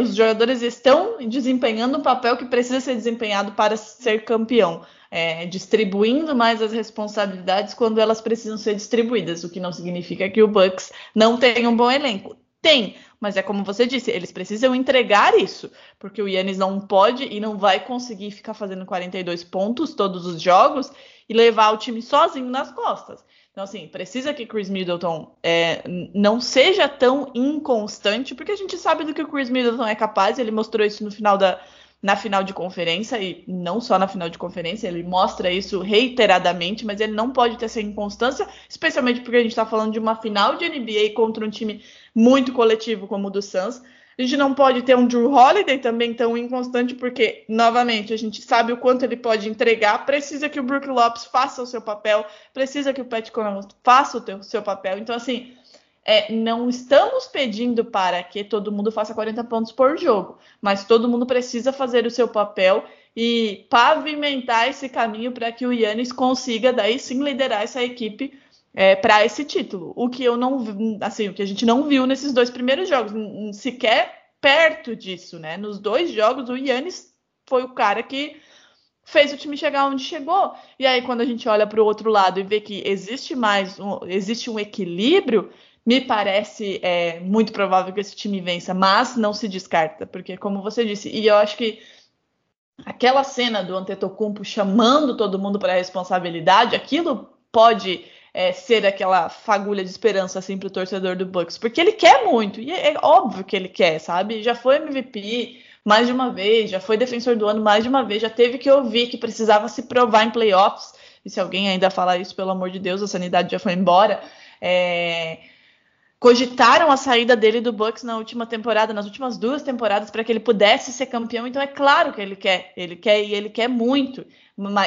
S4: os jogadores estão desempenhando o papel que precisa ser desempenhado para ser campeão, é, distribuindo mais as responsabilidades quando elas precisam ser distribuídas, o que não significa que o Bucks não tenha um bom elenco. Tem, mas é como você disse, eles precisam entregar isso, porque o Yannis não pode e não vai conseguir ficar fazendo 42 pontos todos os jogos e levar o time sozinho nas costas. Então, assim, precisa que Chris Middleton é, não seja tão inconstante, porque a gente sabe do que o Chris Middleton é capaz, ele mostrou isso no final da, na final de conferência, e não só na final de conferência, ele mostra isso reiteradamente, mas ele não pode ter essa inconstância, especialmente porque a gente está falando de uma final de NBA contra um time muito coletivo como o do Suns. A gente não pode ter um Drew Holiday também tão inconstante, porque, novamente, a gente sabe o quanto ele pode entregar. Precisa que o Brook Lopes faça o seu papel, precisa que o Pat Connaughton faça o teu, seu papel. Então, assim, é, não estamos pedindo para que todo mundo faça 40 pontos por jogo, mas todo mundo precisa fazer o seu papel e pavimentar esse caminho para que o Yannis consiga, daí sim, liderar essa equipe é, para esse título. O que eu não, assim, o que a gente não viu nesses dois primeiros jogos, sequer perto disso, né? Nos dois jogos, o Yannis foi o cara que fez o time chegar onde chegou. E aí, quando a gente olha para o outro lado e vê que existe mais, um, existe um equilíbrio, me parece é, muito provável que esse time vença, mas não se descarta, porque como você disse, e eu acho que aquela cena do Antetokounmpo chamando todo mundo para a responsabilidade, aquilo pode é, ser aquela fagulha de esperança assim para o torcedor do Bucks, porque ele quer muito e é, é óbvio que ele quer, sabe? Já foi MVP mais de uma vez, já foi defensor do ano mais de uma vez, já teve que ouvir que precisava se provar em playoffs. E se alguém ainda falar isso, pelo amor de Deus, a sanidade já foi embora. É... cogitaram a saída dele do Bucks na última temporada, nas últimas duas temporadas, para que ele pudesse ser campeão. Então é claro que ele quer, ele quer e ele quer muito.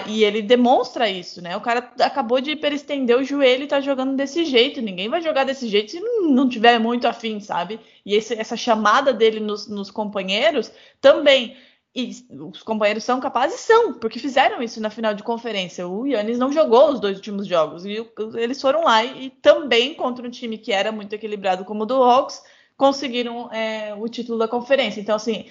S4: E ele demonstra isso, né? O cara acabou de hiperestender o joelho e tá jogando desse jeito. Ninguém vai jogar desse jeito se não tiver muito afim, sabe? E esse, essa chamada dele nos, nos companheiros também. E os companheiros são capazes? São, porque fizeram isso na final de conferência. O Yannis não jogou os dois últimos jogos. E eles foram lá e, e também contra um time que era muito equilibrado como o do Hawks, conseguiram é, o título da conferência. Então, assim,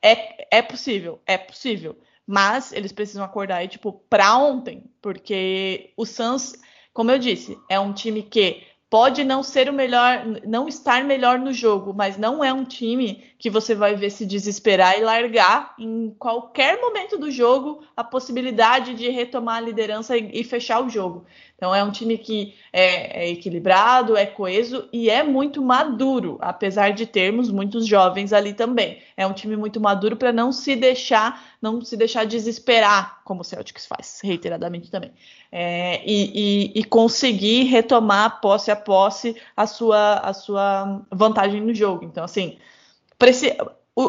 S4: é, é possível, é possível. Mas eles precisam acordar aí, tipo, pra ontem. Porque o Suns, como eu disse, é um time que pode não ser o melhor, não estar melhor no jogo, mas não é um time que você vai ver se desesperar e largar em qualquer momento do jogo a possibilidade de retomar a liderança e, e fechar o jogo. Então é um time que é, é, equilibrado, é coeso e é muito maduro, apesar de termos muitos jovens ali também. É um time muito maduro para não se deixar, não se deixar desesperar, como o Celtics faz reiteradamente também, é, e, e, e, conseguir retomar posse a posse a sua, a sua vantagem no jogo. Então assim,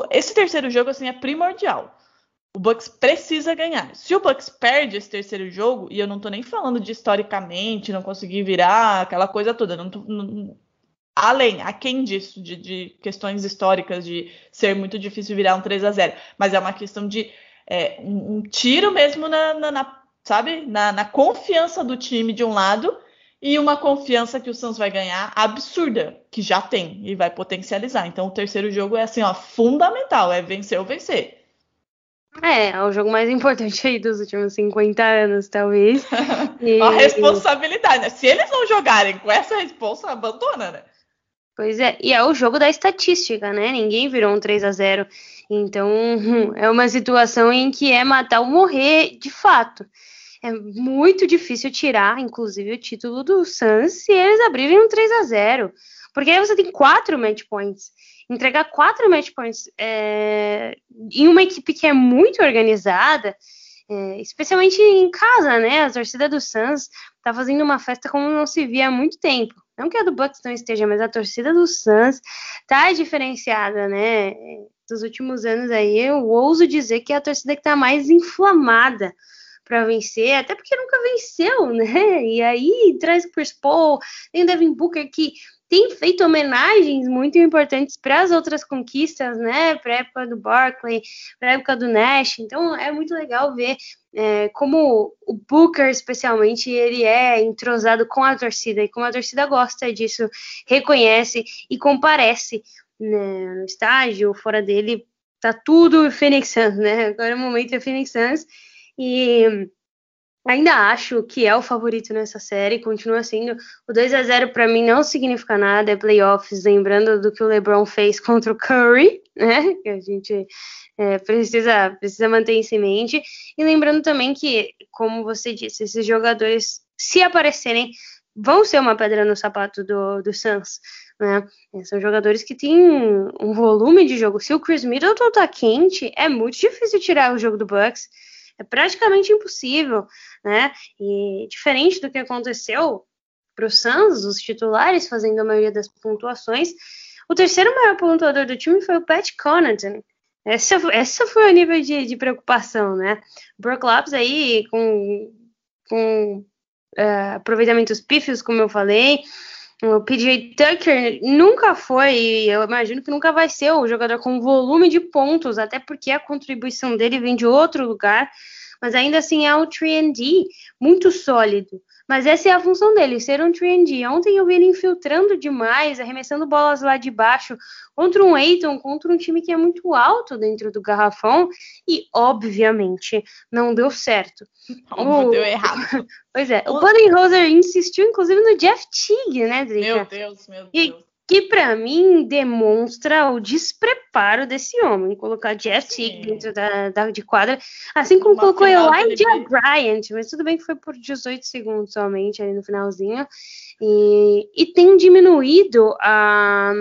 S4: esse, terceiro jogo assim é primordial o Bucks precisa ganhar. Se o Bucks perde esse terceiro jogo, e eu não tô nem falando de historicamente, não conseguir virar, aquela coisa toda, não, tô, não além, a quem disso, de, de, questões históricas, de ser muito difícil virar um 3 a 0 mas é uma questão de é, um, um, tiro mesmo na, na, na sabe, na, na, confiança do time de um lado e uma confiança que o Suns vai ganhar absurda, que já tem e vai potencializar. Então o terceiro jogo é assim, ó, fundamental, é vencer ou vencer.
S3: É, é o jogo mais importante aí dos últimos 50 anos, talvez. *laughs*
S4: E... a responsabilidade, né? Se eles não jogarem com essa responsa, abandona, né?
S3: Pois é, e é o jogo da estatística, né? Ninguém virou um 3 a 0 Então, *laughs* é uma situação em que é matar ou morrer de fato. É muito difícil tirar, inclusive, o título do Suns se eles abrirem um 3 a 0 Porque aí você tem quatro match points entregar quatro match points é, em uma equipe que é muito organizada, é, especialmente em casa, né? A torcida do Suns tá fazendo uma festa como não se via há muito tempo. Não que a do Bucks não esteja, mas a torcida do Suns tá diferenciada, né? Dos últimos anos aí, eu ouso dizer que é a torcida que tá mais inflamada para vencer, até porque nunca venceu, *laughs* né? E aí traz o Chris Paul, tem o Devin Booker que tem feito homenagens muito importantes para as outras conquistas, né? Para a época do Barkley, para a época do Nash. Então é muito legal ver é, como o Booker, especialmente, ele é entrosado com a torcida e como a torcida gosta disso, reconhece e comparece né, no estágio, fora dele, tá tudo Phoenix Suns, né? Agora o momento é Phoenix Suns e Ainda acho que é o favorito nessa série, continua sendo. O 2 a 0 para mim não significa nada, é playoffs, lembrando do que o LeBron fez contra o Curry, *laughs* né? Que a gente é, precisa, precisa manter isso em mente. E lembrando também que, como você disse, esses jogadores, se aparecerem, vão ser uma pedra no sapato do, do Suns. Né? São jogadores que têm um volume de jogo. Se o Chris Middleton tá quente, é muito difícil tirar o jogo do Bucks é praticamente impossível, né? E diferente do que aconteceu para o Suns, os titulares fazendo a maioria das pontuações, o terceiro maior pontuador do time foi o Pat Connaughton. Essa, essa foi o nível de, de preocupação, né? O Brook Lopes aí com, com uh, aproveitamentos pífios, como eu falei, o PJ Tucker nunca foi, e eu imagino que nunca vai ser o jogador com volume de pontos, até porque a contribuição dele vem de outro lugar, mas ainda assim é um 3D muito sólido. Mas essa é a função dele, ser um 3D. Ontem eu vi ele infiltrando demais, arremessando bolas lá de baixo contra um Aiton, contra um time que é muito alto dentro do garrafão e, obviamente, não deu certo. *laughs*
S4: Não, o... deu errado. *laughs*
S3: pois é, o, Budenholzer insistiu, inclusive, no Jeff Teague, né, Drica?
S4: Meu Deus, meu Deus. E
S3: que para mim demonstra o despreparo desse homem, colocar Jeff Teague dentro da, da, de quadra, assim como Uma colocou Elijah Bryant, mas tudo bem que foi por 18 segundos somente ali no finalzinho, e, e tem diminuído a,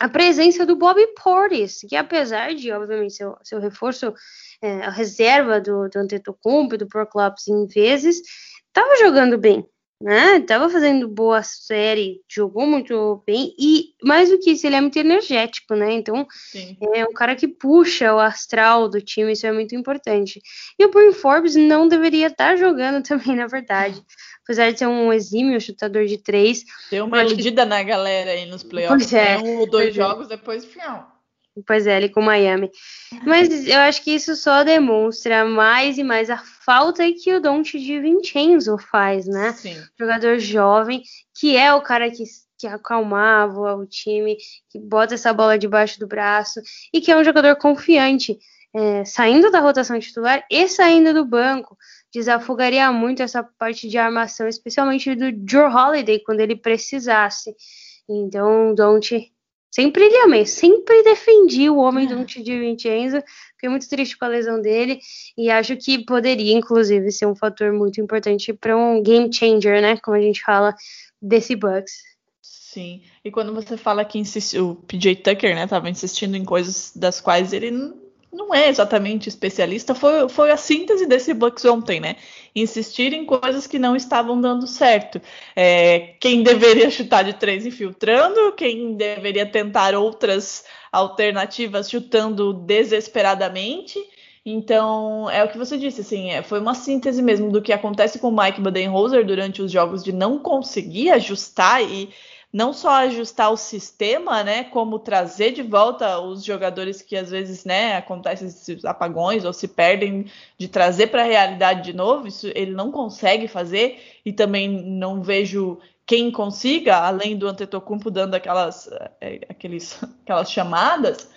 S3: a presença do Bobby Portis, que apesar de, obviamente, seu, seu reforço, é, a reserva do, do Antetokounmpo e do Pro Clubs em vezes, estava jogando bem, né? Tava fazendo boa série, jogou muito bem e mais do que isso, ele é muito energético, né? Então
S4: Sim.
S3: é um cara que puxa o astral do time, isso é muito importante. E o Bryn Forbes não deveria estar jogando *laughs* também, na verdade. Apesar de ser um exímio chutador de três.
S4: Deu uma
S3: acho que-
S4: iludida na galera aí nos playoffs.
S3: Pois é?
S4: Um ou dois
S3: é.
S4: jogos, depois, fião.
S3: Pois é, ele com o Miami. Mas eu acho que isso só demonstra mais e mais a falta que o Don't de Vincenzo faz, né?
S4: Sim.
S3: Jogador jovem, que é o cara que, que acalmava o time, que bota essa bola debaixo do braço e que é um jogador confiante, é, saindo da rotação titular e saindo do banco. Desafogaria muito essa parte de armação, especialmente do Joe Holiday, quando ele precisasse. Então, Don't Sempre ele amei, sempre defendi o homem do de Vincenzo. Fiquei muito triste com a lesão dele e acho que poderia, inclusive, ser um fator muito importante para um game changer, né? Como a gente fala desse Bucks.
S4: Sim. E quando você fala que insistiu, o PJ Tucker, né, tava insistindo em coisas das quais ele não é exatamente especialista, foi, foi a síntese desse Bucks ontem, né? Insistir em coisas que não estavam dando certo. É, quem deveria chutar de três infiltrando, quem deveria tentar outras alternativas chutando desesperadamente. Então, é o que você disse, assim, é, foi uma síntese mesmo do que acontece com o Mike Budenholzer durante os jogos de não conseguir ajustar e não só ajustar o sistema, né, como trazer de volta os jogadores que às vezes, né, acontecem esses apagões ou se perdem, de trazer para a realidade de novo, isso ele não consegue fazer e também não vejo quem consiga, além do Antetokounmpo dando aquelas, eh, aqueles, *laughs* aquelas chamadas,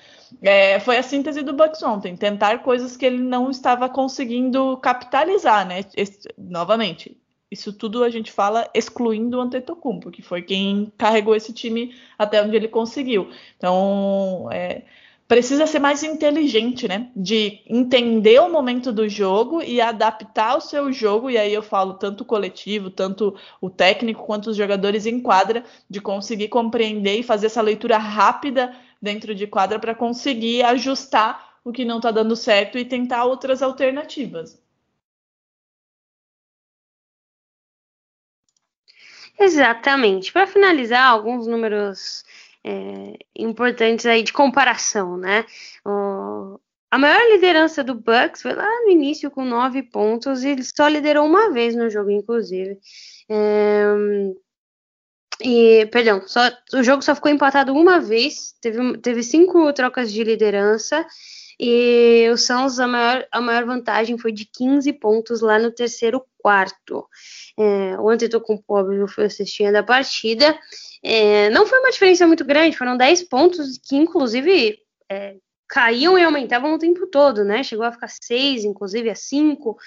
S4: é, foi a síntese do Bucks ontem, tentar coisas que ele não estava conseguindo capitalizar, né? Esse- novamente, isso tudo a gente fala excluindo o Antetokounmpo, que foi quem carregou esse time até onde ele conseguiu. Então, é, precisa ser mais inteligente, né? De entender o momento do jogo e adaptar o seu jogo, e aí eu falo tanto o coletivo, tanto o técnico quanto os jogadores em quadra, de conseguir compreender e fazer essa leitura rápida dentro de quadra para conseguir ajustar o que não está dando certo e tentar outras alternativas.
S3: Exatamente. Para finalizar, alguns números é, importantes aí de comparação, né? O- a maior liderança do Bucks foi lá no início com nove pontos e ele só liderou uma vez no jogo, inclusive. É, e, perdão, só, o jogo só ficou empatado uma vez, teve, teve cinco trocas de liderança e o Suns, a maior, a maior vantagem foi de 15 pontos lá no terceiro quarto. É, o Antetokounmpo, óbvio, foi assistindo a partida. É, não foi uma diferença muito grande, foram 10 pontos que, inclusive, é, caíam e aumentavam o tempo todo, né? Chegou a ficar 6, inclusive a 5.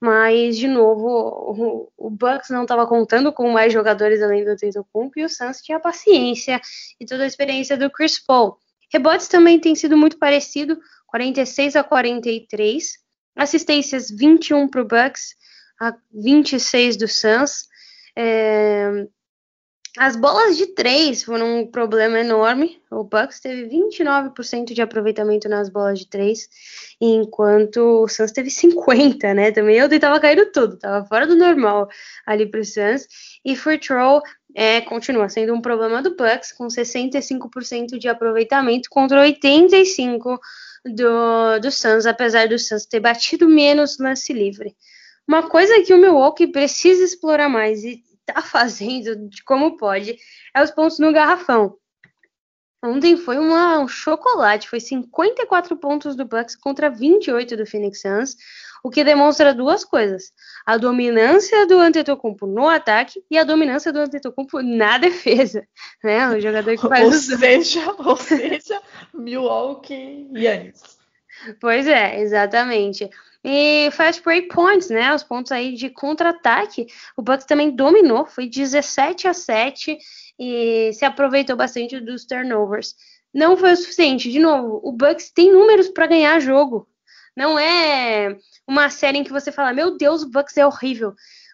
S3: Mas, de novo, o, o Bucks não estava contando com mais jogadores além do Antetokounmpo e o Suns tinha paciência e toda a experiência do Chris Paul. Rebotes também tem sido muito parecido, 46 a 43. Assistências 21 para o Bucks, a 26 do Suns. É, As bolas de três foram um problema enorme. O Bucks teve 29% de aproveitamento nas bolas de três, enquanto o Suns teve 50%, né? Também eu tava caindo tudo, tava fora do normal ali pro Suns. E free throw é, continua sendo um problema do Bucks, com 65% de aproveitamento contra 85% do, do Suns, apesar do Suns ter batido menos lance livre. Uma coisa que o Milwaukee precisa explorar mais e tá *laughs* fazendo de como pode é os pontos no garrafão. Ontem foi uma, um chocolate, foi 54 pontos do Bucks contra 28 do Phoenix Suns, o que demonstra duas coisas: a dominância do Antetokounmpo no ataque e a dominância do Antetokounmpo na *laughs* defesa, né? O jogador que *laughs* faz
S4: Ou
S3: os
S4: seja, ou seja, Milwaukee Yannis.
S3: Pois é, exatamente. E fast break points, né? Os pontos aí de contra-ataque. O Bucks também dominou, foi 17 a 7 e se aproveitou bastante dos turnovers. Não foi o suficiente. De novo, o Bucks tem números para ganhar jogo. Não é uma série em que você fala, meu Deus, o Bucks é horrível.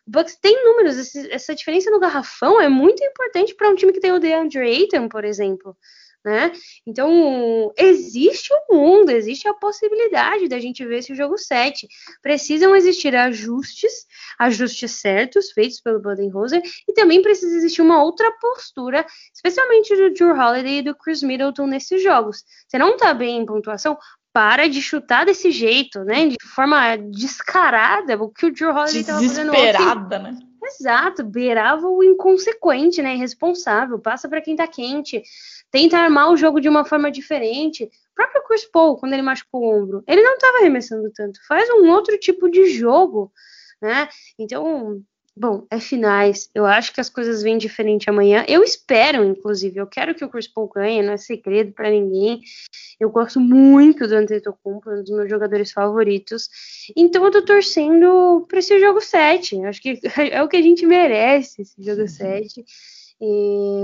S3: O Bucks tem números. Esse, essa diferença no garrafão é muito importante para um time que tem o DeAndre Ayton, por exemplo. né? Então, existe o um mundo, existe a possibilidade da gente ver esse jogo 7. Precisam existir ajustes, ajustes certos feitos pelo Budenholzer, e também precisa existir uma outra postura, especialmente do Drew Holiday e do Chris Middleton nesses jogos. Você não tá bem em pontuação, para de chutar desse jeito, né? De forma descarada, o que o Drew Holiday estava fazendo.
S4: Desesperada, né?
S3: Exato, beirava o inconsequente, né? Irresponsável, passa para quem tá quente tenta armar o jogo de uma forma diferente. O próprio Chris Paul, quando ele machucou o ombro, ele não estava arremessando tanto. Faz um outro tipo de jogo, né? Então, bom, é finais. Eu acho que as coisas vêm diferente amanhã. Eu espero, inclusive, eu quero que o Chris Paul ganhe, não é segredo para ninguém. Eu gosto muito do Antetokounmpo, um dos meus jogadores favoritos. Então eu tô torcendo para esse jogo 7. Acho que *laughs* é o que a gente merece, esse jogo 7. E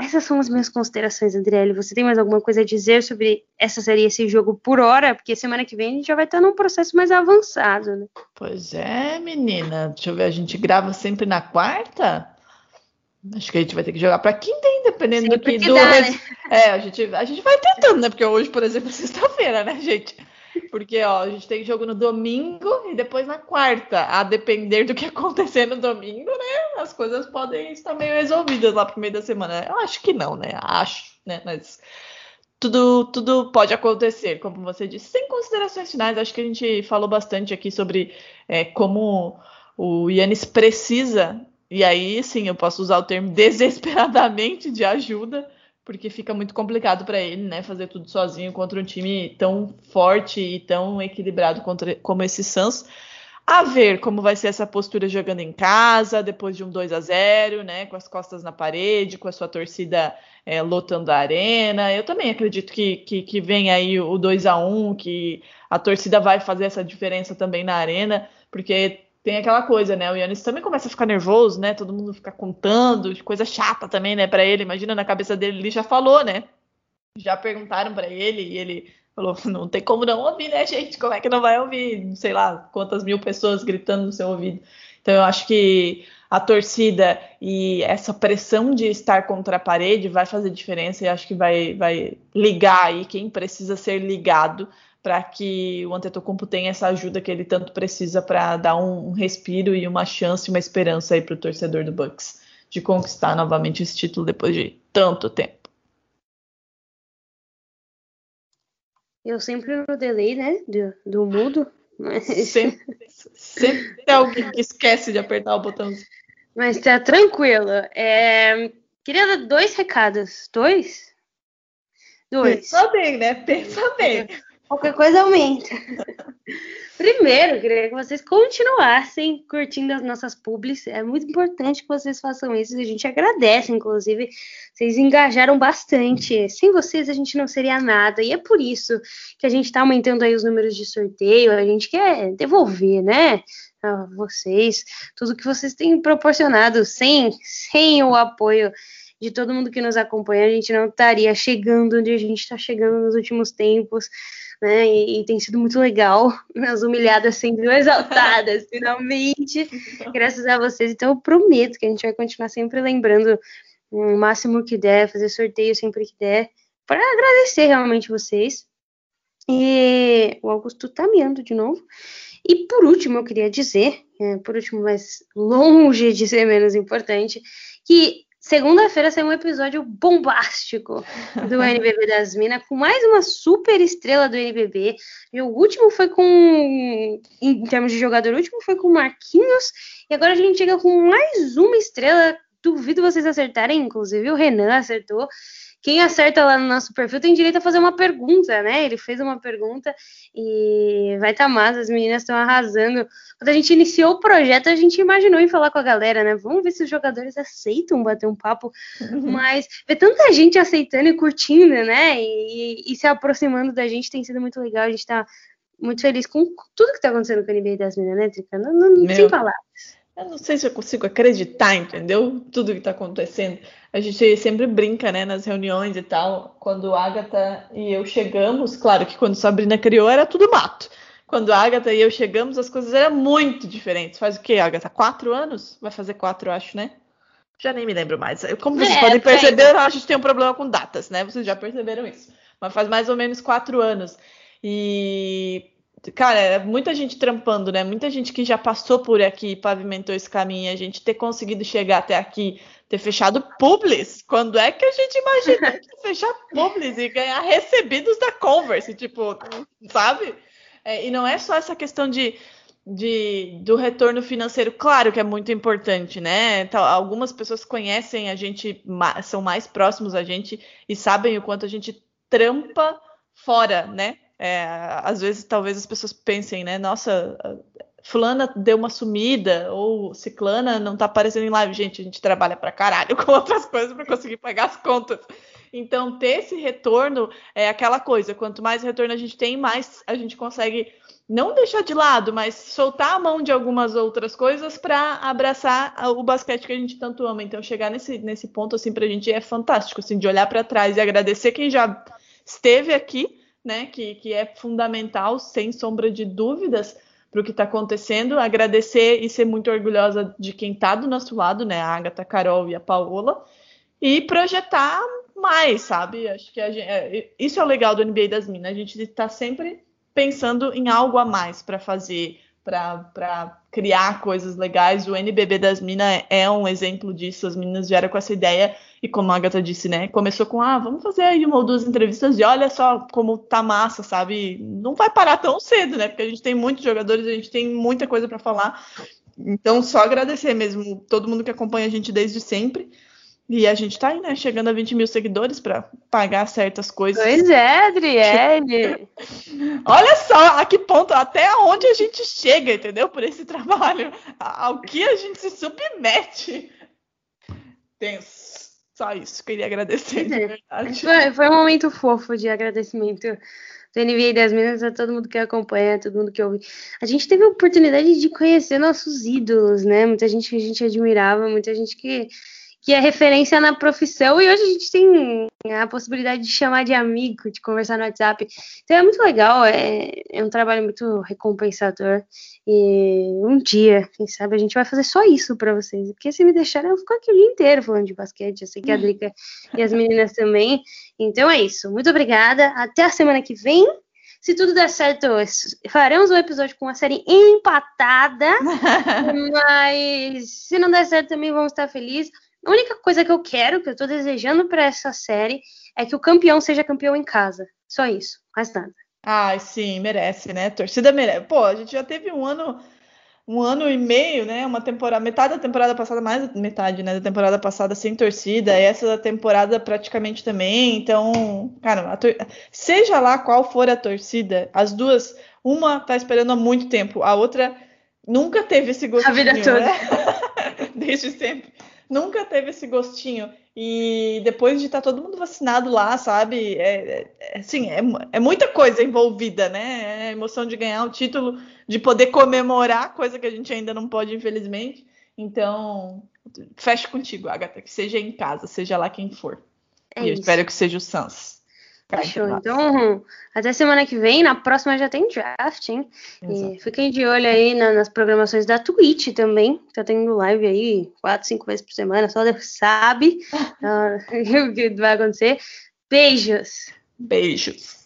S3: essas são as minhas considerações, Adriele. Você tem mais alguma coisa a dizer sobre essa série, esse jogo por hora? Porque semana que vem a gente já vai estar num processo mais avançado, né?
S4: Pois é, menina. Deixa eu ver, a gente grava sempre na quarta? Acho que a gente vai ter que jogar para quinta, dependendo do que,
S3: que
S4: do.
S3: Dá, né?
S4: É, a gente, a gente vai tentando, né? Porque hoje, por exemplo, é *laughs* sexta-feira, né, gente? Porque, ó, a gente tem jogo no domingo e depois na quarta. A depender do que *laughs* acontecer no domingo, né? As coisas podem estar meio resolvidas lá pro meio da semana. Eu acho que não, né? Acho, né? Mas tudo, tudo pode acontecer, como você disse. Sem considerações finais, acho que a gente falou bastante aqui sobre é, como o Yannis precisa, e aí sim eu posso usar o termo *laughs* desesperadamente de ajuda porque fica muito complicado para ele, né, fazer tudo sozinho contra um time tão forte e tão equilibrado contra, como esse Suns. A ver como vai ser essa postura jogando em casa, depois de um 2 a 0 né, com as costas na parede, com a sua torcida é, lotando a arena. Eu também acredito que, que, que vem aí o 2 a 1 que a torcida vai fazer essa diferença também na arena, porque tem aquela coisa, né? O Yannis também começa a ficar nervoso, né? Todo mundo fica contando, coisa chata também, né, para ele. Imagina na cabeça dele, ele já falou, né? Já perguntaram para ele e ele falou: *laughs* "Não tem como não ouvir, né, gente? Como é que não vai ouvir, sei lá, quantas mil pessoas gritando no seu ouvido?" Então eu acho que a torcida e essa pressão de estar contra a parede vai fazer diferença e acho que vai, vai ligar aí quem precisa ser ligado para que o Antetokounmpo tenha essa ajuda que ele tanto precisa para dar um, um, respiro e uma chance, uma esperança aí para o torcedor do Bucks de conquistar novamente esse título depois de tanto tempo.
S3: Eu sempre no delay, né, do, do mudo.
S4: Mas... *laughs* Sempre, sempre tem alguém que esquece de apertar o botão.
S3: Mas tá tranquilo. É... Queria dar dois recados. Dois?
S4: Dois. Pensa bem, né? Pensa bem.
S3: Qualquer coisa aumenta. *laughs* Primeiro, queria que vocês continuassem curtindo as nossas publis. É muito importante que vocês façam isso. A gente agradece, inclusive. Vocês engajaram bastante. Sem vocês, a gente não seria nada. E é por isso que a gente está aumentando aí os números de sorteio. A gente quer devolver, né? A vocês tudo que vocês têm proporcionado. Sem, sem o apoio de todo mundo que nos acompanha, a gente não estaria chegando onde a gente está chegando nos últimos tempos né? E, e, tem sido muito legal. *laughs* As humilhadas sendo exaltadas, finalmente, *laughs* graças a vocês. Então, eu prometo que a gente vai continuar sempre lembrando o máximo que der, fazer sorteio sempre que der, para agradecer realmente vocês. E o Augusto tá meando de novo. E por último, eu queria dizer, é, por último, mas longe de ser menos importante, que Segunda-feira saiu um episódio bombástico do *laughs* NBB das Minas, com mais uma super estrela do NBB. E o último foi com, em termos de jogador, o último foi com Marquinhos. E agora a gente chega com mais uma estrela. Duvido vocês acertarem, inclusive o Renan acertou. Quem acerta lá no nosso perfil tem direito a fazer uma pergunta, né? Ele fez uma pergunta e vai estar tá massa, as meninas estão arrasando. Quando a gente iniciou o projeto, a gente imaginou em falar com a galera, né? Vamos ver se os jogadores aceitam bater um papo. Uhum. Mas ver tanta gente aceitando e curtindo, né? E, e, se aproximando da gente tem sido muito legal. A gente está muito feliz com tudo que está acontecendo com a NBA das meninas, né, Trica? Não, não, sem palavras.
S4: Eu não sei se eu consigo acreditar, entendeu? Tudo que está acontecendo. A gente sempre brinca, né, nas reuniões e tal. Quando a Agatha e eu chegamos, claro que quando Sabrina criou era tudo mato. Quando a Agatha e eu chegamos, as coisas eram muito diferentes. Faz o quê, Agatha? Quatro anos? Vai fazer quatro, acho, né? Já nem me lembro mais. Como vocês
S3: É,
S4: podem perceber, a gente tem um problema com datas, né? Vocês já perceberam isso. Mas faz mais ou menos quatro anos. E, cara, é muita gente trampando, né? Muita gente que já passou por aqui, pavimentou esse caminho. A gente ter conseguido chegar até aqui, ter fechado Publis. Quando é que a gente imagina *laughs* que fechar Publis e ganhar recebidos da Converse? Tipo, sabe? É, e não é só essa questão de de, do retorno financeiro, claro que é muito importante, né? Então, algumas pessoas conhecem a gente, são mais próximos a gente e sabem o quanto a gente trampa fora, né? É, às vezes, talvez as pessoas pensem, né? Nossa, fulana deu uma sumida ou ciclana não tá aparecendo em live. Gente, a gente trabalha pra caralho *laughs* com outras coisas para conseguir pagar as contas. Então, ter esse retorno é aquela coisa. Quanto mais retorno a gente tem, mais a gente consegue não deixar de lado, mas soltar a mão de algumas outras coisas para abraçar a- o basquete que a gente tanto ama. Então, chegar nesse, nesse ponto assim pra gente é fantástico, assim, de olhar para trás e agradecer quem já esteve aqui, né, que, que é fundamental, sem sombra de dúvidas, para o que está acontecendo, agradecer e ser muito orgulhosa de quem está do nosso lado, né, a Agatha, a Carol e a Paola, e projetar mais, sabe? Acho que gente, é, isso é o legal do NBA das Minas, a gente está sempre pensando em algo a mais para fazer, para criar coisas legais. O NBB das Minas é um exemplo disso. As meninas vieram com essa ideia e, como a Agatha disse, né, começou com, ah, vamos fazer aí uma ou duas entrevistas e olha só como tá massa, sabe? Não vai parar tão cedo, né? Porque a gente tem muitos jogadores, a gente tem muita coisa para falar. Então, só agradecer mesmo todo mundo que acompanha a gente desde sempre. E a gente tá aí, né? Chegando a 20 mil seguidores para pagar certas coisas.
S3: Pois é, Adriele. *laughs*
S4: Olha só a que ponto, até onde a gente chega, entendeu? Por esse trabalho. Ao que a gente se submete. Tenso. Só isso. Queria agradecer, de
S3: é.
S4: verdade.
S3: Foi, foi um momento fofo de agradecimento do NBA das Minas a todo mundo que acompanha, a todo mundo que ouve. A gente teve a oportunidade de conhecer nossos ídolos, né? Muita gente que a gente admirava, muita gente que, que é referência na profissão, e hoje a gente tem a possibilidade de chamar de amigo, de conversar no WhatsApp. Então é muito legal, é, é um trabalho muito recompensador. E um dia, quem sabe, a gente vai fazer só isso pra vocês. Porque se me deixarem, eu fico aqui o dia inteiro falando de basquete. Eu sei que a *laughs* Drica e as meninas também. Então é isso. Muito obrigada. Até a semana que vem. Se tudo der certo, faremos um episódio com uma série empatada. *laughs* mas se não der certo, também vamos estar felizes. A única coisa que eu quero, que eu tô desejando pra essa série, é que o campeão seja campeão em casa. Só isso. Mais nada.
S4: Ai, sim, merece, né? A torcida merece. Pô, a gente já teve um ano, um ano e meio, né? Uma temporada, metade da temporada passada, mais metade, né? Da temporada passada sem torcida, e essa da temporada praticamente também. Então, cara, a tor- seja lá qual for a torcida, as duas, uma tá esperando há muito tempo, a outra nunca teve esse gostinho,
S3: vida toda.
S4: né? *laughs* Desde sempre. Nunca teve esse gostinho. E depois de estar todo mundo vacinado lá, sabe? É, é, assim, é, mu- é muita coisa envolvida, né? É a emoção de ganhar o título, de poder comemorar, coisa que a gente ainda não pode, infelizmente. Então, fecho contigo, Agatha, que seja em casa, seja lá quem for.
S3: É
S4: e eu
S3: isso.
S4: espero que seja o Sans.
S3: Fechou. Então, até semana que vem. Na próxima já tem draft, hein?
S4: Exato.
S3: E fiquem de olho aí na- nas programações da Twitch também. Tá tendo live aí quatro, cinco vezes por semana. Só Deus sabe *laughs* o *laughs* que vai acontecer. Beijos!
S4: Beijos.